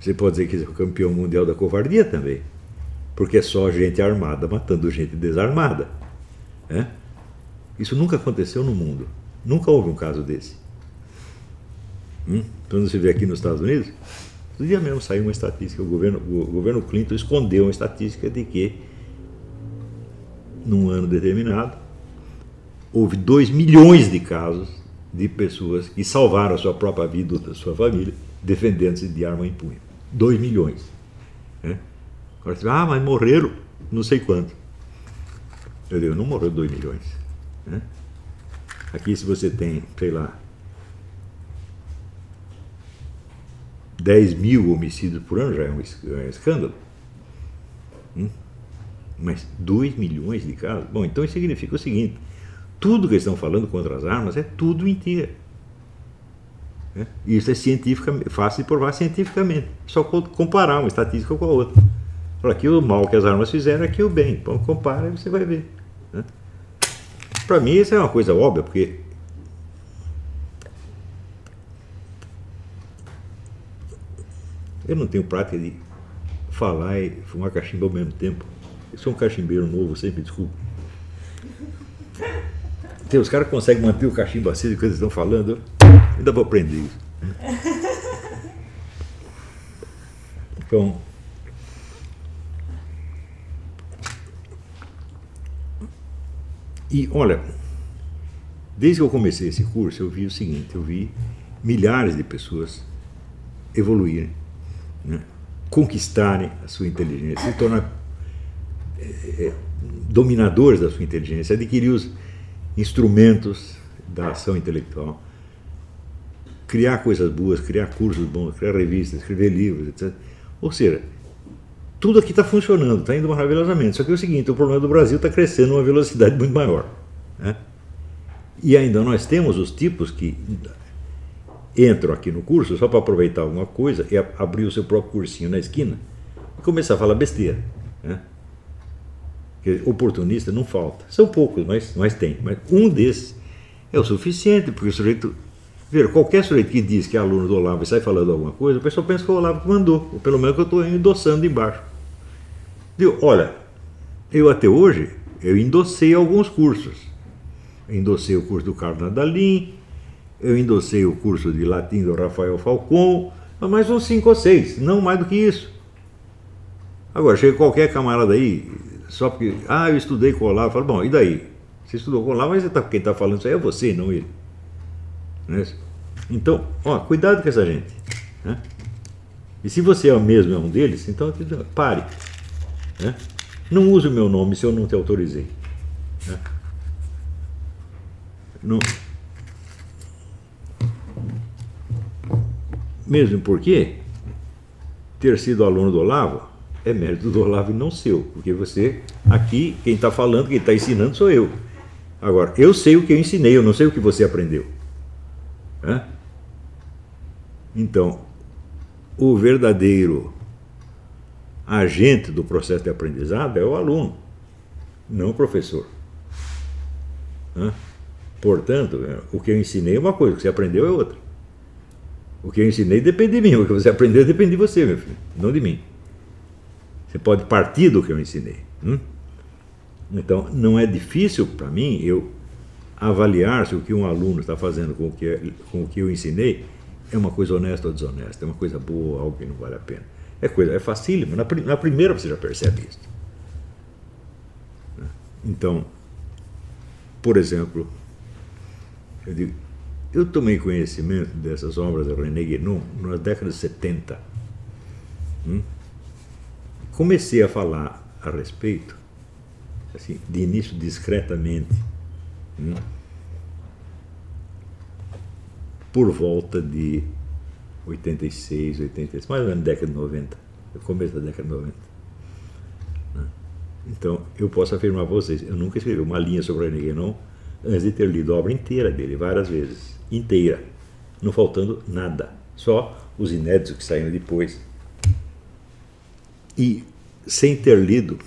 você pode dizer que é o campeão mundial da covardia também. Porque é só gente armada matando gente desarmada. É? Isso nunca aconteceu no mundo. Nunca houve um caso desse. Hum? Quando você vê aqui nos Estados Unidos, no dia mesmo saiu uma estatística, o governo, o governo Clinton escondeu uma estatística de que, num ano determinado, houve 2 milhões de casos de pessoas que salvaram a sua própria vida ou da sua família defendendo-se de arma em punho. 2 milhões. Né? Agora você ah, mas morreram não sei quanto. Eu digo, não morreu 2 milhões. Né? Aqui se você tem, sei lá, 10 mil homicídios por ano já é um, é escândalo. Hum? Mas 2 milhões de casos? Bom, então isso significa o seguinte: tudo que eles estão falando contra as armas é tudo mentira. Isso é cientificamente, fácil de provar cientificamente. Só comparar uma estatística com a outra. Aqui o mal que as armas fizeram, aqui o bem. Então compara e você vai ver. Né? Para mim isso é uma coisa óbvia, porque eu não tenho prática de falar e fumar cachimbo ao mesmo tempo. Eu sou um cachimbeiro novo, sempre desculpa. Tem, os caras conseguem manter o cachimbo aceso que estão falando. Ainda vou aprender isso. Então, e olha, desde que eu comecei esse curso, eu vi o seguinte: eu vi milhares de pessoas evoluírem, né? conquistarem a sua inteligência, se tornar é, dominadores da sua inteligência, adquirir os instrumentos da ação intelectual criar coisas boas, criar cursos bons, criar revistas, escrever livros, etc. Ou seja, tudo aqui está funcionando, está indo maravilhosamente. Só que é o seguinte: o problema do Brasil está crescendo uma velocidade muito maior. Né? E ainda nós temos os tipos que entram aqui no curso só para aproveitar alguma coisa e abrir o seu próprio cursinho na esquina e começar a falar besteira. Né? oportunista não falta. São poucos, mas, mas tem. Mas um desses é o suficiente, porque o sujeito Ver, qualquer sujeito que diz que é aluno do Olavo e sai falando alguma coisa, o pessoal pensa que o Olavo mandou, ou pelo menos que eu estou endossando embaixo. Digo, olha, eu até hoje, eu endossei alguns cursos. Eu endossei o curso do Carlos Nadalim, eu endossei o curso de latim do Rafael Falcon, mais uns cinco ou seis, não mais do que isso. Agora, chega qualquer camarada aí, só porque, ah, eu estudei com o Olavo, eu falo, bom, e daí? Você estudou com o Olavo, mas tá, quem está falando isso aí é você, não ele. É? Então, ó, cuidado com essa gente. Né? E se você é o mesmo, é um deles, então pare. Né? Não use o meu nome se eu não te autorizei. Né? Não. Mesmo porque ter sido aluno do Olavo é mérito do Olavo e não seu. Porque você, aqui, quem está falando, quem está ensinando sou eu. Agora, eu sei o que eu ensinei, eu não sei o que você aprendeu. Né? Então, o verdadeiro agente do processo de aprendizado é o aluno, não o professor. Né? Portanto, é, o que eu ensinei é uma coisa, o que você aprendeu é outra. O que eu ensinei depende de mim, o que você aprendeu depende de você, meu filho, não de mim. Você pode partir do que eu ensinei. Hum? Então, não é difícil para mim eu avaliar se o que um aluno está fazendo com o que, com o que eu ensinei é uma coisa honesta ou desonesta, é uma coisa boa, algo que não vale a pena. É coisa, é facílimo. Na, na primeira você já percebe isso. Então, por exemplo, eu, digo, eu tomei conhecimento dessas obras de René Guénon nas décadas de 70. Hum? Comecei a falar a respeito, assim, de início discretamente, hum? por volta de 86, 86, mais ou menos década de 90, começo da década de 90. Né? Então, eu posso afirmar para vocês, eu nunca escrevi uma linha sobre René Guénon antes de ter lido a obra inteira dele, várias vezes, inteira, não faltando nada, só os inéditos que saíram depois. E sem ter lido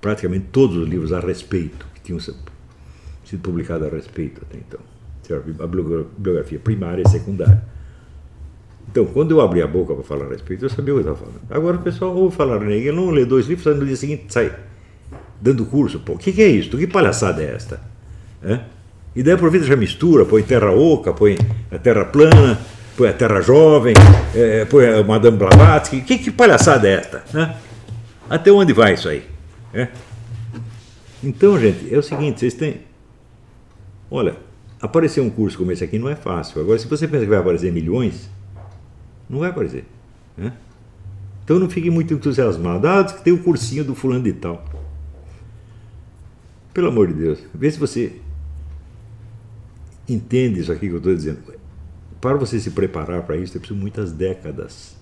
praticamente todos os livros a respeito, que tinham sido publicados a respeito até então a biografia primária e secundária. Então, quando eu abri a boca para falar a respeito, eu sabia o que eu estava falando. Agora o pessoal ouve falar nele, não lê dois livros, no dia seguinte sai dando curso. Pô, o que, que, é isso? Que palhaçada é esta? É? E daí aproveita já mistura, põe terra oca, põe a terra plana, põe a terra jovem, é, põe a Madame Blavatsky. Que, que palhaçada é esta? É? Até onde vai isso aí? Então, gente, é o seguinte, vocês têm. Olha, aparecer um curso como esse aqui não é fácil. Agora, se você pensa que vai aparecer milhões, não vai aparecer. Né? Então não fique muito entusiasmado. Ah, que tem o um cursinho do fulano de tal. Pelo amor de Deus, vê se você entende isso aqui que eu estou dizendo. Para você se preparar para isso, é preciso muitas décadas.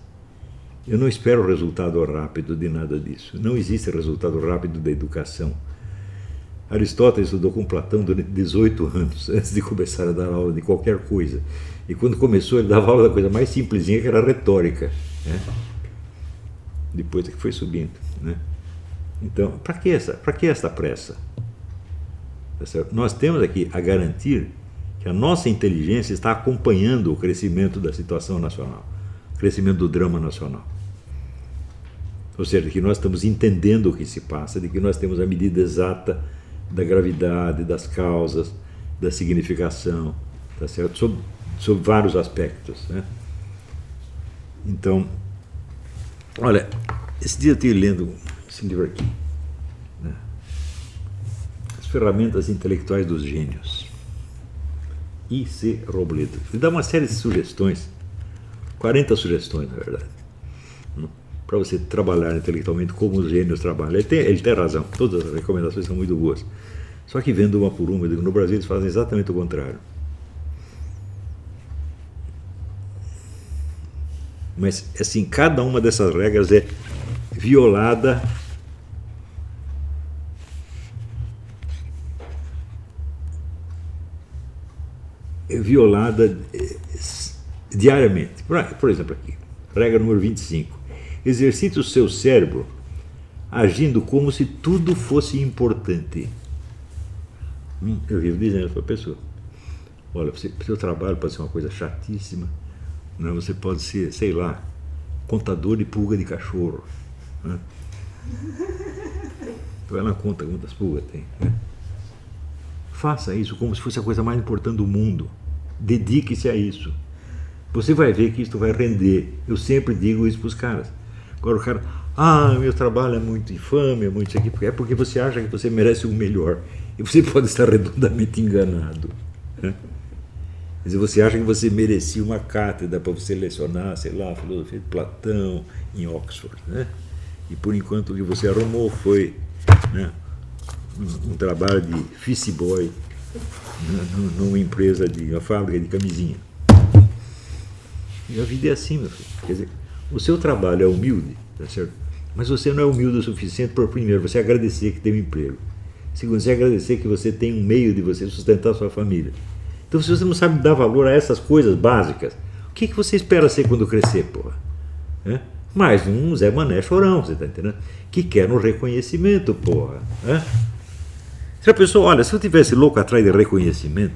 Eu não espero resultado rápido de nada disso. Não existe resultado rápido da educação. Aristóteles estudou com Platão durante 18 anos, antes de começar a dar aula de qualquer coisa. E quando começou, ele dava aula da coisa mais simplesinha, que era retórica. Né? Depois é que foi subindo. Né? Então, para que, essa, que essa pressa? Tá Nós temos aqui a garantir que a nossa inteligência está acompanhando o crescimento da situação nacional, o crescimento do drama nacional. Ou seja, que nós estamos entendendo o que se passa, de que nós temos a medida exata da gravidade, das causas, da significação, tá certo? Sob, sob vários aspectos. Né? Então, olha, esse dia eu estive lendo esse livro aqui. Né? As ferramentas intelectuais dos gênios. I.C. Robledo. Ele dá uma série de sugestões, 40 sugestões, na verdade para você trabalhar intelectualmente como os gênios trabalham. Ele tem, ele tem razão, todas as recomendações são muito boas. Só que vendo uma por uma, no Brasil eles fazem exatamente o contrário. Mas, assim, cada uma dessas regras é violada é violada eh, diariamente. Por exemplo, aqui, regra número 25 exercite o seu cérebro agindo como se tudo fosse importante. Hum, eu vivo dizendo para a pessoa: olha, você, seu trabalho pode ser uma coisa chatíssima, né? você pode ser, sei lá, contador de pulga de cachorro. Né? Vai lá conta quantas pulgas tem. Né? Faça isso como se fosse a coisa mais importante do mundo. Dedique-se a isso. Você vai ver que isso vai render. Eu sempre digo isso para os caras. Agora o cara, Ah, meu trabalho é muito infame, é muito isso aqui. É porque você acha que você merece o melhor. E você pode estar redondamente enganado. Né? Quer dizer, você acha que você merecia uma cátedra para você lecionar, sei lá, filosofia de Platão em Oxford. Né? E por enquanto o que você arrumou foi né, um, um, trabalho de office boy né, numa empresa de uma fábrica de camisinha. E a vida é assim, meu filho. Quer dizer, o seu trabalho é humilde, tá certo? Mas você não é humilde o suficiente para, primeiro, você agradecer que tem um emprego. Segundo, você agradecer que você tem um meio de você sustentar sua família. Então, se você não sabe dar valor a essas coisas básicas, o que, que você espera ser quando crescer, porra? É? Mais um Zé Mané chorão, você está entendendo? Que quer um reconhecimento, porra. É? Se a pessoa, olha, se eu tivesse louco atrás de reconhecimento,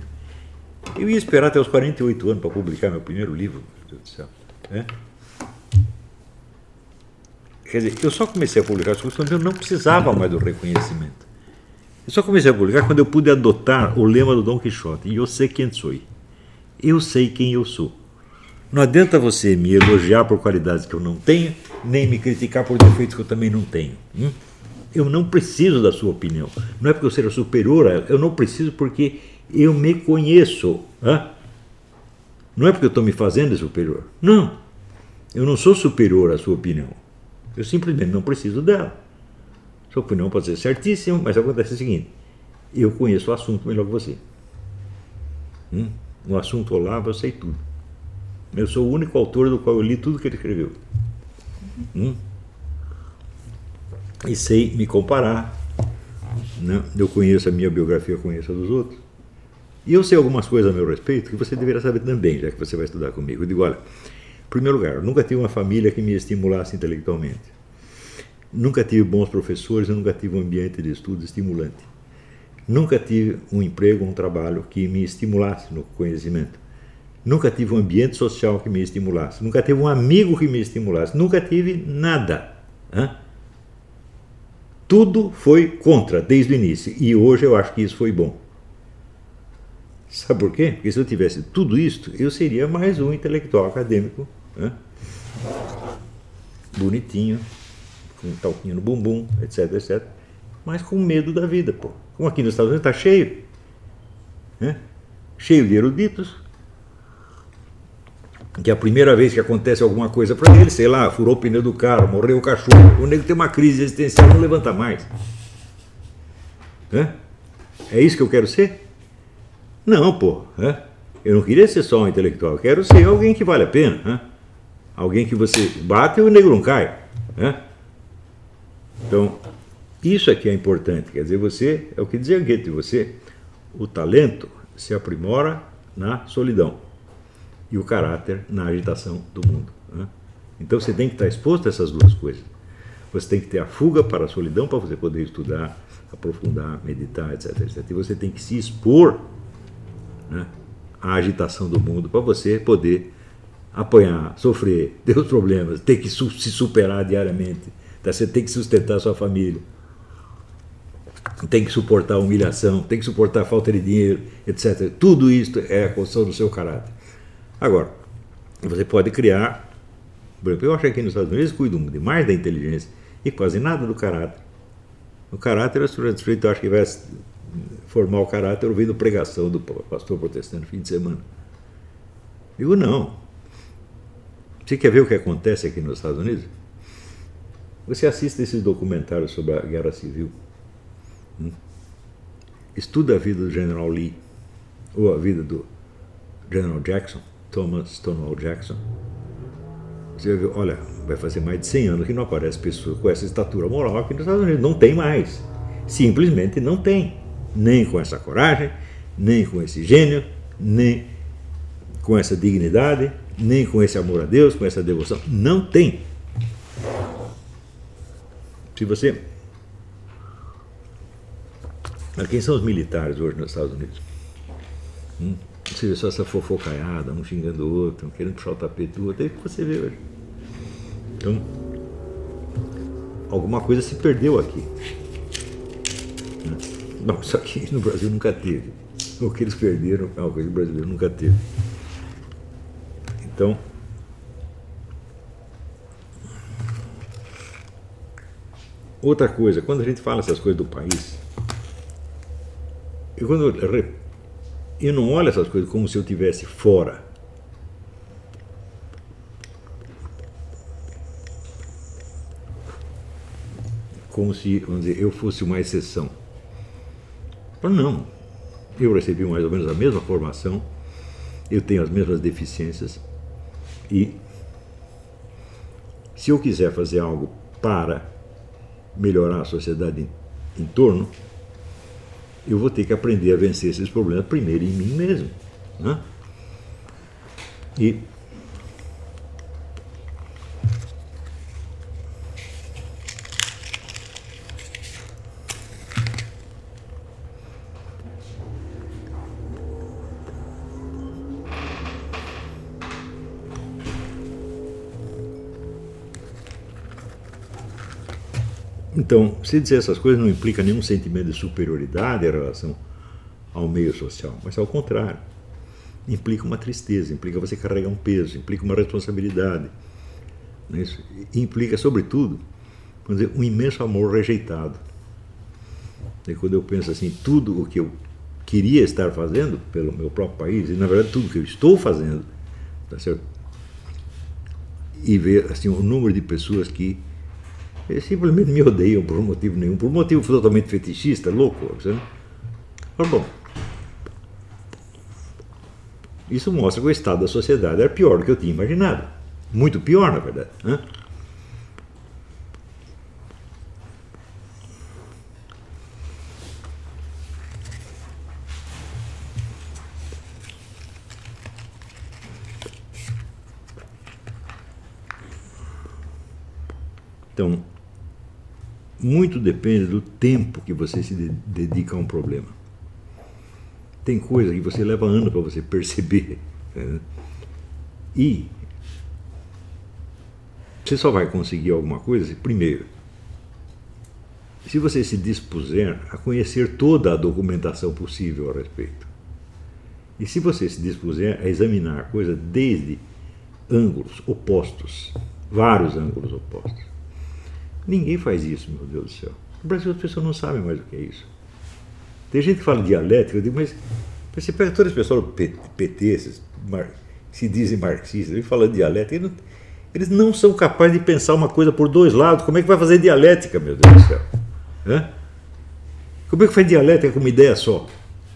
eu ia esperar até os 48 anos para publicar meu primeiro livro, meu Deus do céu. É? Quer dizer, eu só comecei a publicar as coisas quando eu não precisava mais do reconhecimento. Eu só comecei a publicar quando eu pude adotar o lema do Dom Quixote. Eu sei quem sou. Eu sei quem eu sou. Não adianta você me elogiar por qualidades que eu não tenho, nem me criticar por defeitos que eu também não tenho. Hum? Eu não preciso da sua opinião. Não é porque eu seja superior a ela, eu não preciso porque eu me conheço. Não é porque eu estou me fazendo superior. Não. Eu não sou superior à sua opinião. Eu simplesmente não preciso dela. Sua opinião pode ser certíssima, mas acontece o seguinte: eu conheço o assunto melhor que você. Hum? No assunto Olavo eu sei tudo. Eu sou o único autor do qual eu li tudo que ele escreveu. Hum? E sei me comparar. Né? Eu conheço a minha biografia, conheço a dos outros. E eu sei algumas coisas a meu respeito que você deveria saber também, já que você vai estudar comigo. Eu digo, olha, primeiro lugar, nunca tive uma família que me estimulasse intelectualmente. Nunca tive bons professores, nunca tive um ambiente de estudo estimulante. Nunca tive um emprego, um trabalho que me estimulasse no conhecimento. Nunca tive um ambiente social que me estimulasse. Nunca tive um amigo que me estimulasse. Nunca tive nada. Tudo foi contra desde o início. E hoje eu acho que isso foi bom. Sabe por quê? Porque se eu tivesse tudo isso, eu seria mais um intelectual acadêmico. Hã? Bonitinho, com um talquinho no bumbum, etc, etc. Mas com medo da vida, pô. Como aqui nos Estados Unidos está cheio. Né? Cheio de eruditos. Que é a primeira vez que acontece alguma coisa para ele, sei lá, furou o pneu do carro, morreu o cachorro, o nego tem uma crise existencial não levanta mais. Né? É isso que eu quero ser? Não, pô. Né? Eu não queria ser só um intelectual, eu quero ser alguém que vale a pena. Né? Alguém que você bate e o negro não cai. Né? Então, isso aqui é importante. Quer dizer, você, é o que dizia Goethe, você, o talento se aprimora na solidão e o caráter na agitação do mundo. Né? Então você tem que estar exposto a essas duas coisas. Você tem que ter a fuga para a solidão para você poder estudar, aprofundar, meditar, etc, etc. E você tem que se expor né, à agitação do mundo para você poder apanhar, sofrer, ter os problemas, ter que se superar diariamente Tá? Você tem que sustentar a sua família. Tem que suportar a humilhação, tem que suportar a falta de dinheiro, etc. Tudo isso é a construção do seu caráter. Agora, você pode criar. Por exemplo, eu acho que aqui nos Estados Unidos cuidam demais da inteligência e quase nada do caráter. O caráter, sujeito acho que vai formar o caráter ouvindo pregação do pastor protestante no fim de semana. Digo, não. Você quer ver o que acontece aqui nos Estados Unidos? Você assiste esses documentários sobre a Guerra Civil. Hum? Estuda a vida do General Lee, ou a vida do General Jackson, Thomas Stonewall Jackson. Você vai ver, olha, vai fazer mais de 100 anos que não aparece pessoa com essa estatura moral aqui nos Estados Unidos. Não tem mais. Simplesmente não tem. Nem com essa coragem, nem com esse gênio, nem com essa dignidade, nem com esse amor a Deus, com essa devoção. Não tem. Se você. Quem são os militares hoje nos Estados Unidos? Hum? Você vê só essa fofocaiada, um xingando o outro, um querendo puxar o tapete do outro, é o que você vê hoje. Então, alguma coisa se perdeu aqui. Bom, isso aqui no Brasil nunca teve. O que eles perderam é uma coisa que o brasileiro nunca teve. Então, outra coisa, quando a gente fala essas coisas do país, eu, quando eu, não olho essas coisas como se eu estivesse fora. Como se, dizer, eu fosse uma exceção. Mas não. Eu recebi mais ou menos a mesma formação, eu tenho as mesmas deficiências e se eu quiser fazer algo para melhorar a sociedade em, em torno, eu vou ter que aprender a vencer esses problemas primeiro em mim mesmo. Né? E Então, se dizer essas coisas não implica nenhum sentimento de superioridade em relação ao meio social, mas ao contrário. Implica uma tristeza, implica você carregar um peso, implica uma responsabilidade. É isso? Implica, sobretudo, vamos dizer, um imenso amor rejeitado. E quando eu penso assim, tudo o que eu queria estar fazendo pelo meu próprio país, e na verdade tudo o que eu estou fazendo, tá certo? E ver assim, o número de pessoas que eles simplesmente me odeiam por motivo nenhum, por motivo totalmente fetichista, louco. Sabe? Mas, bom, isso mostra que o estado da sociedade era pior do que eu tinha imaginado. Muito pior, na verdade. Né? Então, muito depende do tempo que você se dedica a um problema. Tem coisa que você leva anos para você perceber. Né? E você só vai conseguir alguma coisa primeiro, se você se dispuser a conhecer toda a documentação possível a respeito. E se você se dispuser a examinar a coisa desde ângulos opostos, vários ângulos opostos. Ninguém faz isso, meu Deus do céu. No Brasil as pessoas não sabem mais o que é isso. Tem gente que fala dialética, eu digo, mas você pega todo esse pessoal do PT, se dizem marxistas, e falando dialética, eles não, eles não são capazes de pensar uma coisa por dois lados. Como é que vai fazer dialética, meu Deus do céu? Hã? Como é que faz dialética com uma ideia só?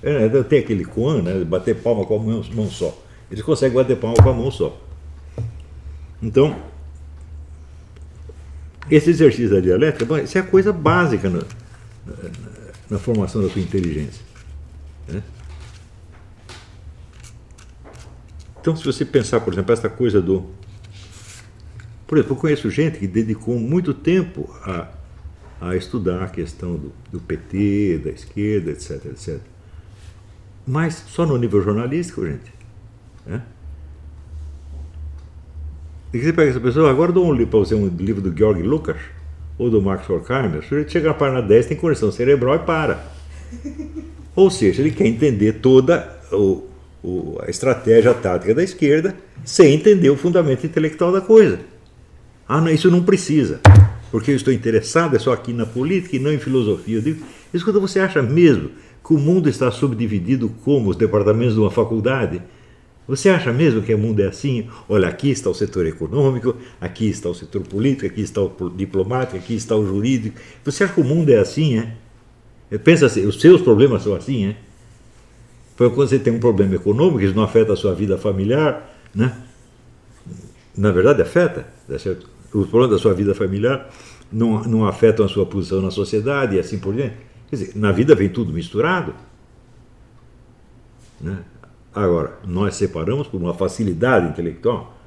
É, né, tem aquele Kuan, né? Bater palma com a mão só. Eles conseguem bater palma com a mão só. Então, esse exercício da dialética, isso é a coisa básica na, na, na formação da sua inteligência. Né? Então, se você pensar, por exemplo, essa coisa do. Por exemplo, eu conheço gente que dedicou muito tempo a, a estudar a questão do, do PT, da esquerda, etc, etc. Mas só no nível jornalístico, gente. Né? E você pega essa pessoa, agora dou um livro para você, um livro do Georg Lucas ou do Max Horkheimer, o sujeito chega na página 10, tem conexão cerebral e para. Ou seja, ele quer entender toda o, o, a estratégia tática da esquerda sem entender o fundamento intelectual da coisa. Ah, não, isso não precisa, porque eu estou interessado é só aqui na política e não em filosofia. Eu digo, escuta, você acha mesmo que o mundo está subdividido como os departamentos de uma faculdade? Você acha mesmo que o mundo é assim? Olha, aqui está o setor econômico, aqui está o setor político, aqui está o diplomático, aqui está o jurídico. Você acha que o mundo é assim, é? Pensa assim, os seus problemas são assim, é? Quando você tem um problema econômico, isso não afeta a sua vida familiar, né? Na verdade, afeta, tá certo? Os problemas da sua vida familiar não, não afetam a sua posição na sociedade e assim por diante. Quer dizer, na vida vem tudo misturado. Né? Agora, nós separamos por uma facilidade intelectual.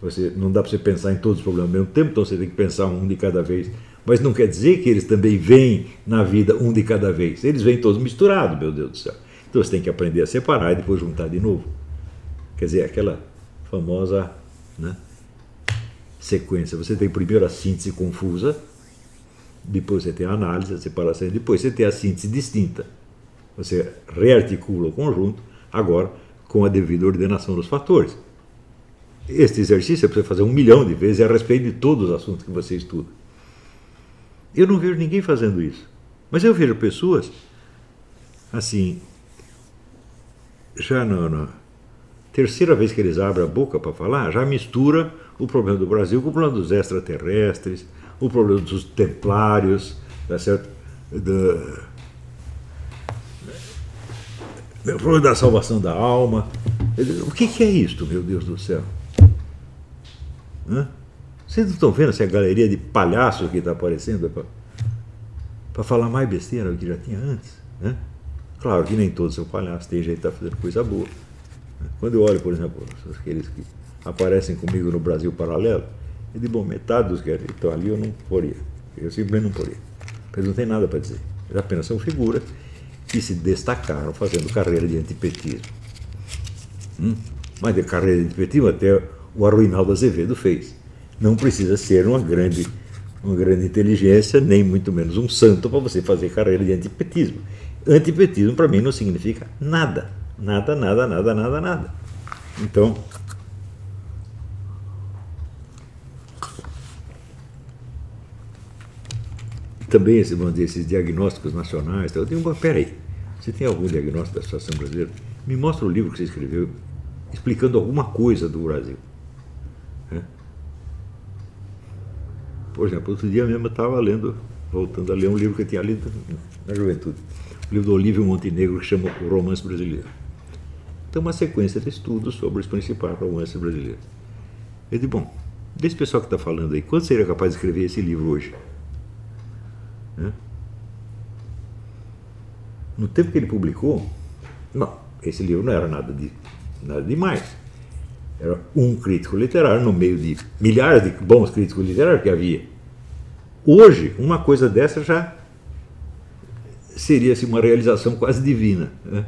Você, não dá para você pensar em todos os problemas ao mesmo tempo, então você tem que pensar um de cada vez. Mas não quer dizer que eles também vêm na vida um de cada vez. Eles vêm todos misturados, meu Deus do céu. Então você tem que aprender a separar e depois juntar de novo. Quer dizer, aquela famosa né, sequência. Você tem primeiro a síntese confusa, depois você tem a análise, a separação, depois você tem a síntese distinta. Você rearticula o conjunto agora com a devida ordenação dos fatores. Este exercício é para você fazer um milhão de vezes a respeito de todos os assuntos que você estuda. Eu não vejo ninguém fazendo isso. Mas eu vejo pessoas, assim, já na, na terceira vez que eles abrem a boca para falar, já mistura o problema do Brasil com o problema dos extraterrestres, o problema dos templários, tá certo? Do, problema da salvação da alma. O que, que é isto, meu Deus do céu? Hã? Vocês não estão vendo essa galeria de palhaços que está aparecendo para falar mais besteira do que já tinha antes? Né? Claro que nem todos são palhaços, tem gente que está fazendo coisa boa. Quando eu olho, por exemplo, aqueles que aparecem comigo no Brasil Paralelo, eu digo, bom, metade dos que estão ali eu não poria. Eu simplesmente não poria. Eles não têm nada para dizer. Eles apenas são figuras que se destacaram fazendo carreira de antipetismo. Hum? Mas de carreira de antipetismo até o Arruinaldo Azevedo fez. Não precisa ser uma grande, uma grande inteligência, nem muito menos um santo para você fazer carreira de antipetismo. Antipetismo para mim não significa nada. Nada, nada, nada, nada, nada. Então, também esse, vamos dizer, esses diagnósticos nacionais. Eu digo, peraí, você tem algum diagnóstico da situação brasileira? Me mostra o livro que você escreveu explicando alguma coisa do Brasil. É? Por exemplo, outro dia mesmo eu estava lendo, voltando a ler um livro que eu tinha lido na juventude, o livro do Olívio Montenegro, que chama O Romance Brasileiro. Então, uma sequência de estudos sobre os principais romances brasileiros. Eu disse, bom, desse pessoal que está falando aí, quanto seria capaz de escrever esse livro hoje? Né? No tempo que ele publicou, não, esse livro não era nada, de, nada demais. Era um crítico literário no meio de milhares de bons críticos literários que havia. Hoje, uma coisa dessa já seria assim, uma realização quase divina. Né?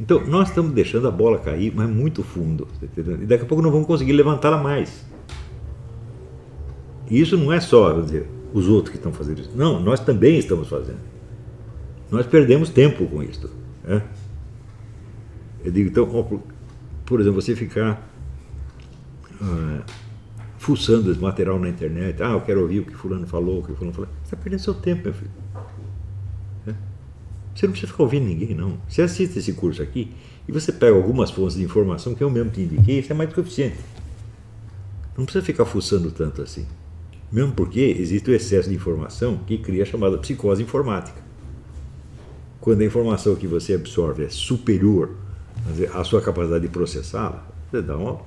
Então, nós estamos deixando a bola cair, mas muito fundo. Tá e daqui a pouco não vamos conseguir levantá-la mais. E isso não é só, dizer, os outros que estão fazendo isso. Não, nós também estamos fazendo. Nós perdemos tempo com isso. Né? Eu digo, então, por exemplo, você ficar ah, fuçando esse material na internet, ah, eu quero ouvir o que fulano falou, o que fulano falou. Você está perdendo seu tempo, meu filho. É? Você não precisa ficar ouvindo ninguém, não. Você assiste esse curso aqui e você pega algumas fontes de informação que eu mesmo te indiquei, isso é mais do que suficiente. Não precisa ficar fuçando tanto assim. Mesmo porque existe o excesso de informação que cria a chamada psicose informática. Quando a informação que você absorve é superior à sua capacidade de processá-la, você dá uma,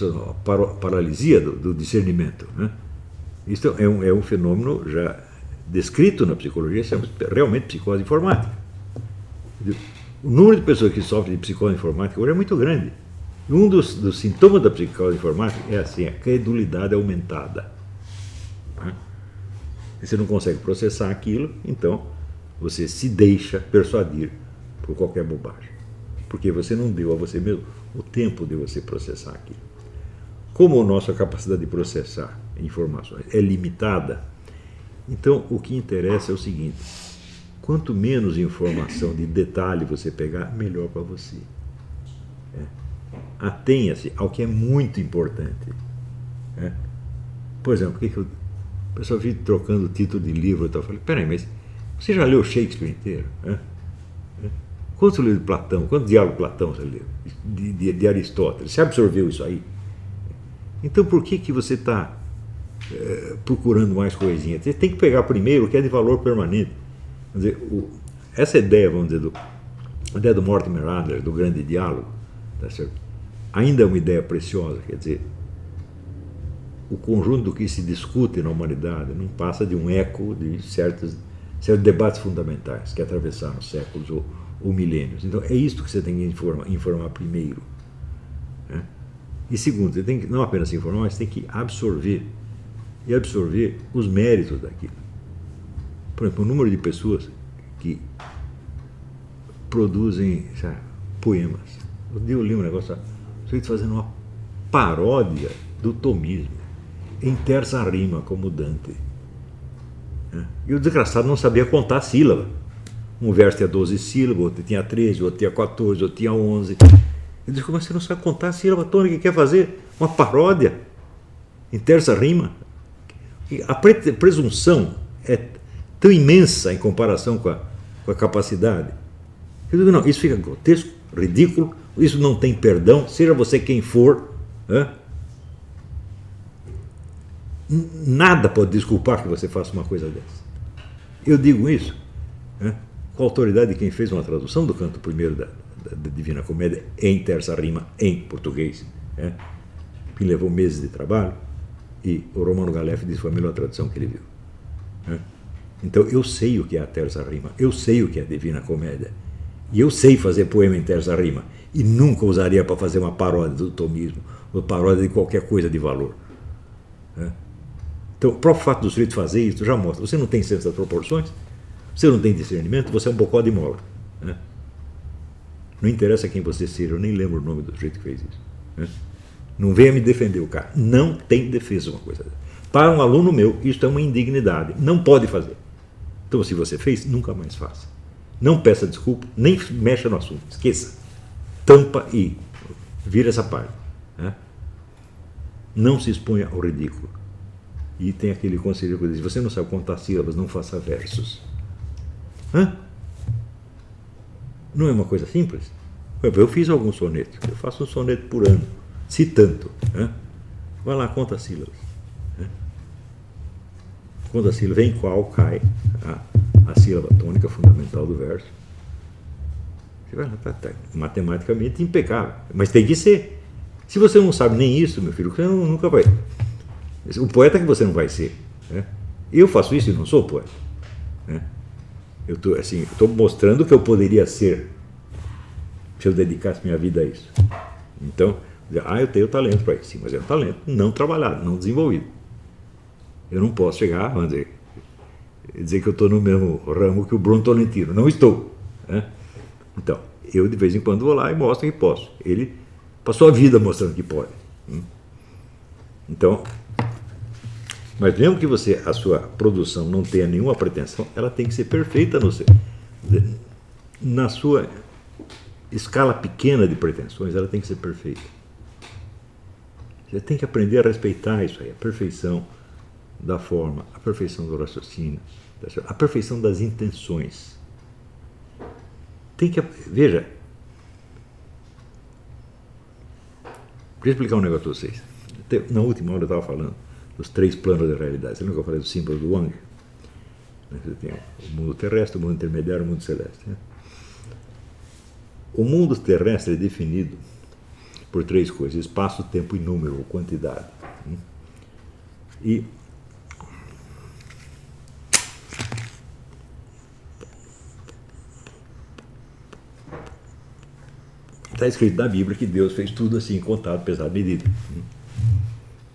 uma paralisia do, do discernimento. Né? Isso é um, é um fenômeno já descrito na psicologia, chama realmente psicose informática. O número de pessoas que sofrem de psicose informática hoje é muito grande. Um dos, dos sintomas da psicose informática é assim, a credulidade aumentada. Você não consegue processar aquilo, então você se deixa persuadir por qualquer bobagem. Porque você não deu a você mesmo o tempo de você processar aquilo. Como a nossa capacidade de processar informações é limitada, então o que interessa é o seguinte: quanto menos informação de detalhe você pegar, melhor para você. É. Atenha-se ao que é muito importante. É. Por exemplo, o que eu o pessoal vive trocando título de livro e tal. Eu falei, peraí, mas você já leu Shakespeare inteiro? Quantos livros de Platão, quantos diálogos de Platão você leu? De, de, de, Aristóteles? Você absorveu isso aí? Então por que, que você está é, procurando mais coisinha? Você tem que pegar primeiro o que é de valor permanente. Quer dizer, o, essa ideia, vamos dizer, do, a ideia do Mortimer Adler, do grande diálogo, tá certo? ainda é uma ideia preciosa, quer dizer, o conjunto do que se discute na humanidade não passa de um eco de certos, certos debates fundamentais que atravessaram séculos ou, ou milênios. Então é isso que você tem que informar, informar primeiro. Né? E segundo, você tem que não apenas informar, mas tem que absorver e absorver os méritos daquilo. Por exemplo, o número de pessoas que produzem sabe, poemas. Eu li um negócio, sujeito fazendo uma paródia do tomismo em terça rima, como Dante. Né? E o desgraçado não sabia contar sílaba. Um verso tinha 12 sílabas, outro tinha 13, outro tinha 14, outro tinha 11. Ele disse, como você não sabe contar sílaba tônica? Quer fazer uma paródia em terça rima? a presunção é tão imensa em comparação com a, com a capacidade. Eu digo, não, isso fica grotesco, ridículo, isso não tem perdão, seja você quem for. Né? Nada pode desculpar que você faça uma coisa dessa. Eu digo isso né, com a autoridade de quem fez uma tradução do canto primeiro da, da, da Divina Comédia em terça rima, em português, né, que levou meses de trabalho, e o Romano Galef disse foi a melhor tradução que ele viu. Né. Então eu sei o que é a terça rima, eu sei o que é a Divina Comédia, e eu sei fazer poema em terça rima, e nunca usaria para fazer uma paródia do tomismo, ou paródia de qualquer coisa de valor. Né. Então, o próprio fato do sujeito fazer isso já mostra. Você não tem senso das proporções, você não tem discernimento, você é um bocó de mola. Né? Não interessa quem você seja, eu nem lembro o nome do sujeito que fez isso. Né? Não venha me defender o cara. Não tem defesa uma coisa dessa. Para um aluno meu, isso é uma indignidade. Não pode fazer. Então, se você fez, nunca mais faça. Não peça desculpa, nem mexa no assunto. Esqueça. Tampa e vira essa página. Né? Não se exponha ao ridículo. E tem aquele conselho que diz: você não sabe contar sílabas, não faça versos. Hã? Não é uma coisa simples? Eu fiz alguns sonetos, eu faço um soneto por ano, se tanto. Hã? Vai lá, conta sílabas. Hã? Conta sílabas, em qual cai a, a sílaba tônica fundamental do verso. Você vai lá, tá, tá, matematicamente impecável, mas tem que ser. Se você não sabe nem isso, meu filho, você nunca vai. O poeta que você não vai ser. Né? Eu faço isso e não sou poeta. Né? Eu estou assim, mostrando que eu poderia ser se eu dedicasse minha vida a isso. Então, ah, eu tenho talento para isso, sim, mas é um talento não trabalhado, não desenvolvido. Eu não posso chegar, vamos dizer, dizer que eu estou no mesmo ramo que o Bruno Tolentino. Não estou. Né? Então, eu de vez em quando vou lá e mostro que posso. Ele passou a vida mostrando que pode. Hum? Então, mas mesmo que você, a sua produção não tenha nenhuma pretensão, ela tem que ser perfeita no seu, na sua escala pequena de pretensões, ela tem que ser perfeita. Você tem que aprender a respeitar isso aí, a perfeição da forma, a perfeição do raciocínio, a perfeição das intenções. Tem que veja. Vou explicar um negócio para vocês. Na última hora eu estava falando dos três planos da realidade. Você eu falei do símbolo do Wang? Você tem o mundo terrestre, o mundo intermediário e o mundo celeste. Né? O mundo terrestre é definido por três coisas: espaço, tempo e número, quantidade. Né? E está escrito na Bíblia que Deus fez tudo assim, contado, pesado, medido. Né?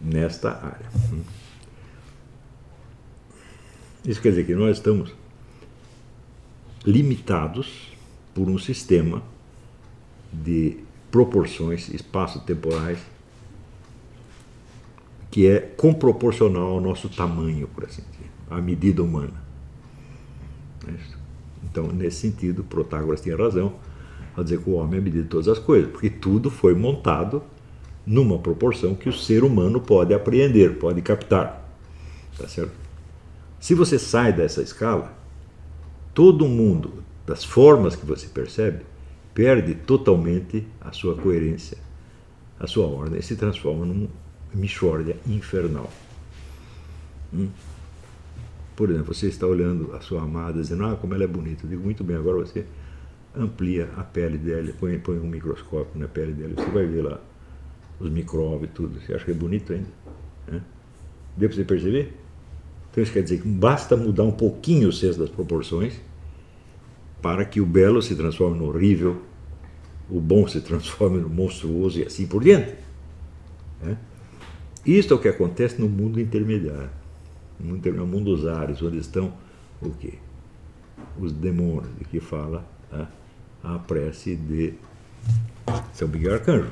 Nesta área. Isso quer dizer que nós estamos limitados por um sistema de proporções espaço-temporais que é comproporcional ao nosso tamanho, por assim dizer, à medida humana. É então, nesse sentido, Protágoras tinha razão ao dizer que o homem é a medida de todas as coisas, porque tudo foi montado numa proporção que o ser humano pode apreender, pode captar. Tá certo? Se você sai dessa escala, todo mundo, das formas que você percebe, perde totalmente a sua coerência, a sua ordem, e se transforma numa mixórdia infernal. Hum? Por exemplo, você está olhando a sua amada, dizendo, ah, como ela é bonita. Eu digo, muito bem, agora você amplia a pele dela, põe, põe um microscópio na pele dela, você vai ver lá os micróbios, tudo. Você acha que é bonito ainda? Né? Deu para você perceber? Então isso quer dizer que basta mudar um pouquinho o senso das proporções para que o belo se transforme no horrível, o bom se transforme no monstruoso e assim por diante. Né? Isto é o que acontece no mundo intermediário, no mundo dos ares, onde estão o quê? Os demônios, de que fala a prece de São Miguel Arcanjo.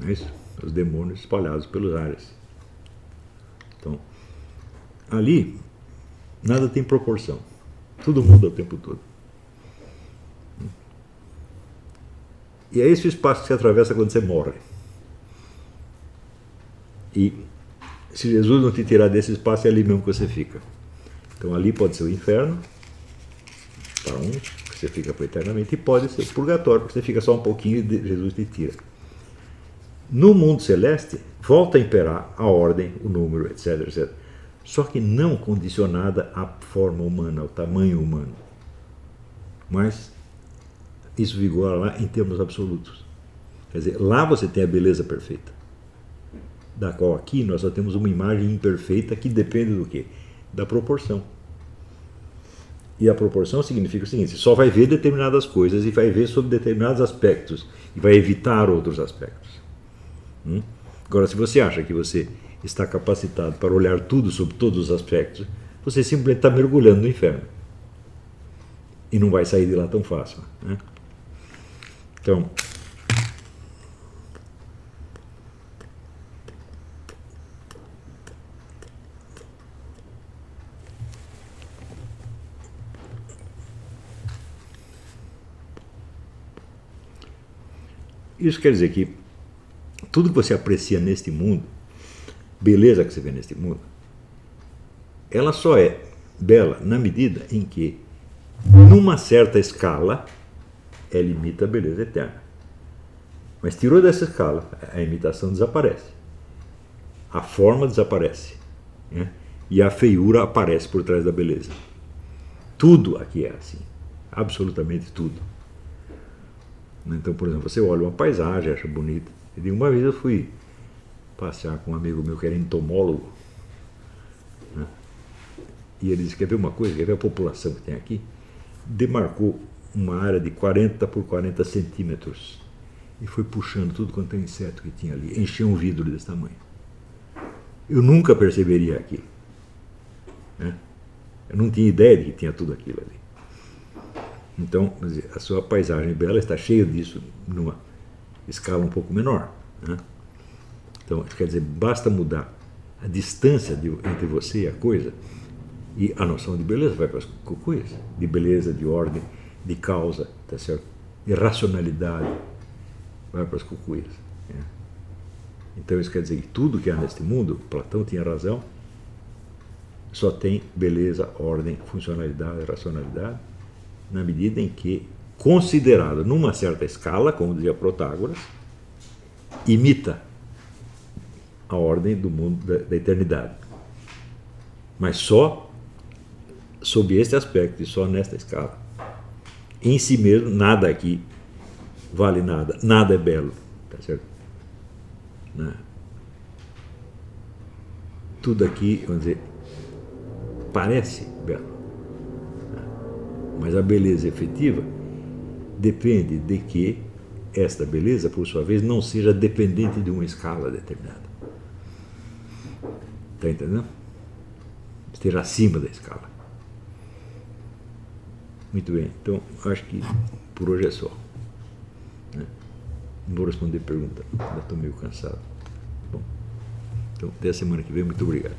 Não é isso? Os demônios espalhados pelos ares. Então, ali, nada tem proporção. Tudo muda o tempo todo. E é esse o espaço que você atravessa quando você morre. E se Jesus não te tirar desse espaço, é ali mesmo que você fica. Então ali pode ser o inferno, para um, que você fica eternamente, e pode ser o purgatório, porque você fica só um pouquinho e Jesus te tira. No mundo celeste, volta a imperar a ordem, o número, etc, etc. Só que não condicionada à forma humana, ao tamanho humano. Mas isso vigora lá em termos absolutos. Quer dizer, lá você tem a beleza perfeita. Da qual aqui nós só temos uma imagem imperfeita que depende do quê? Da proporção. E a proporção significa o seguinte: só vai ver determinadas coisas e vai ver sobre determinados aspectos e vai evitar outros aspectos. Hum? Agora, se você acha que você está capacitado para olhar tudo sobre todos os aspectos, você simplesmente está mergulhando no inferno. E não vai sair de lá tão fácil. Né? Então, Isso quer dizer que tudo que você aprecia neste mundo, beleza que você vê neste mundo, ela só é bela na medida em que, numa certa escala, ela imita a beleza eterna. Mas tirou dessa escala, a imitação desaparece. A forma desaparece. Né? E a feiura aparece por trás da beleza. Tudo aqui é assim. Absolutamente tudo. Então, por exemplo, você olha uma paisagem, acha bonita. E uma vez eu fui passear com um amigo meu que era entomólogo. Né? E ele disse: Quer ver uma coisa? Quer ver a população que tem aqui? Demarcou uma área de 40 por 40 centímetros e foi puxando tudo quanto é inseto que tinha ali. Encheu um vidro desse tamanho. Eu nunca perceberia aquilo. Né? Eu não tinha ideia de que tinha tudo aquilo ali. Então, a sua paisagem bela está cheia disso numa escala um pouco menor. Né? Então, quer dizer, basta mudar a distância de, entre você e a coisa e a noção de beleza vai para as cucuias, de beleza, de ordem, de causa, tá certo? de racionalidade, vai para as cucuias. Né? Então, isso quer dizer que tudo que há neste mundo, Platão tinha razão, só tem beleza, ordem, funcionalidade, racionalidade na medida em que, considerado numa certa escala, como dizia Protágoras, imita a ordem do mundo da, da eternidade. Mas só sob este aspecto e só nesta escala. Em si mesmo, nada aqui vale nada, nada é belo, tá certo? Né? Tudo aqui, vamos dizer, parece belo. Mas a beleza efetiva depende de que esta beleza, por sua vez, não seja dependente de uma escala determinada. Está entendendo? Esteja acima da escala. Muito bem, então acho que por hoje é só. Né? Não vou responder pergunta, ainda estou meio cansado. Bom, então até a semana que vem, muito obrigado.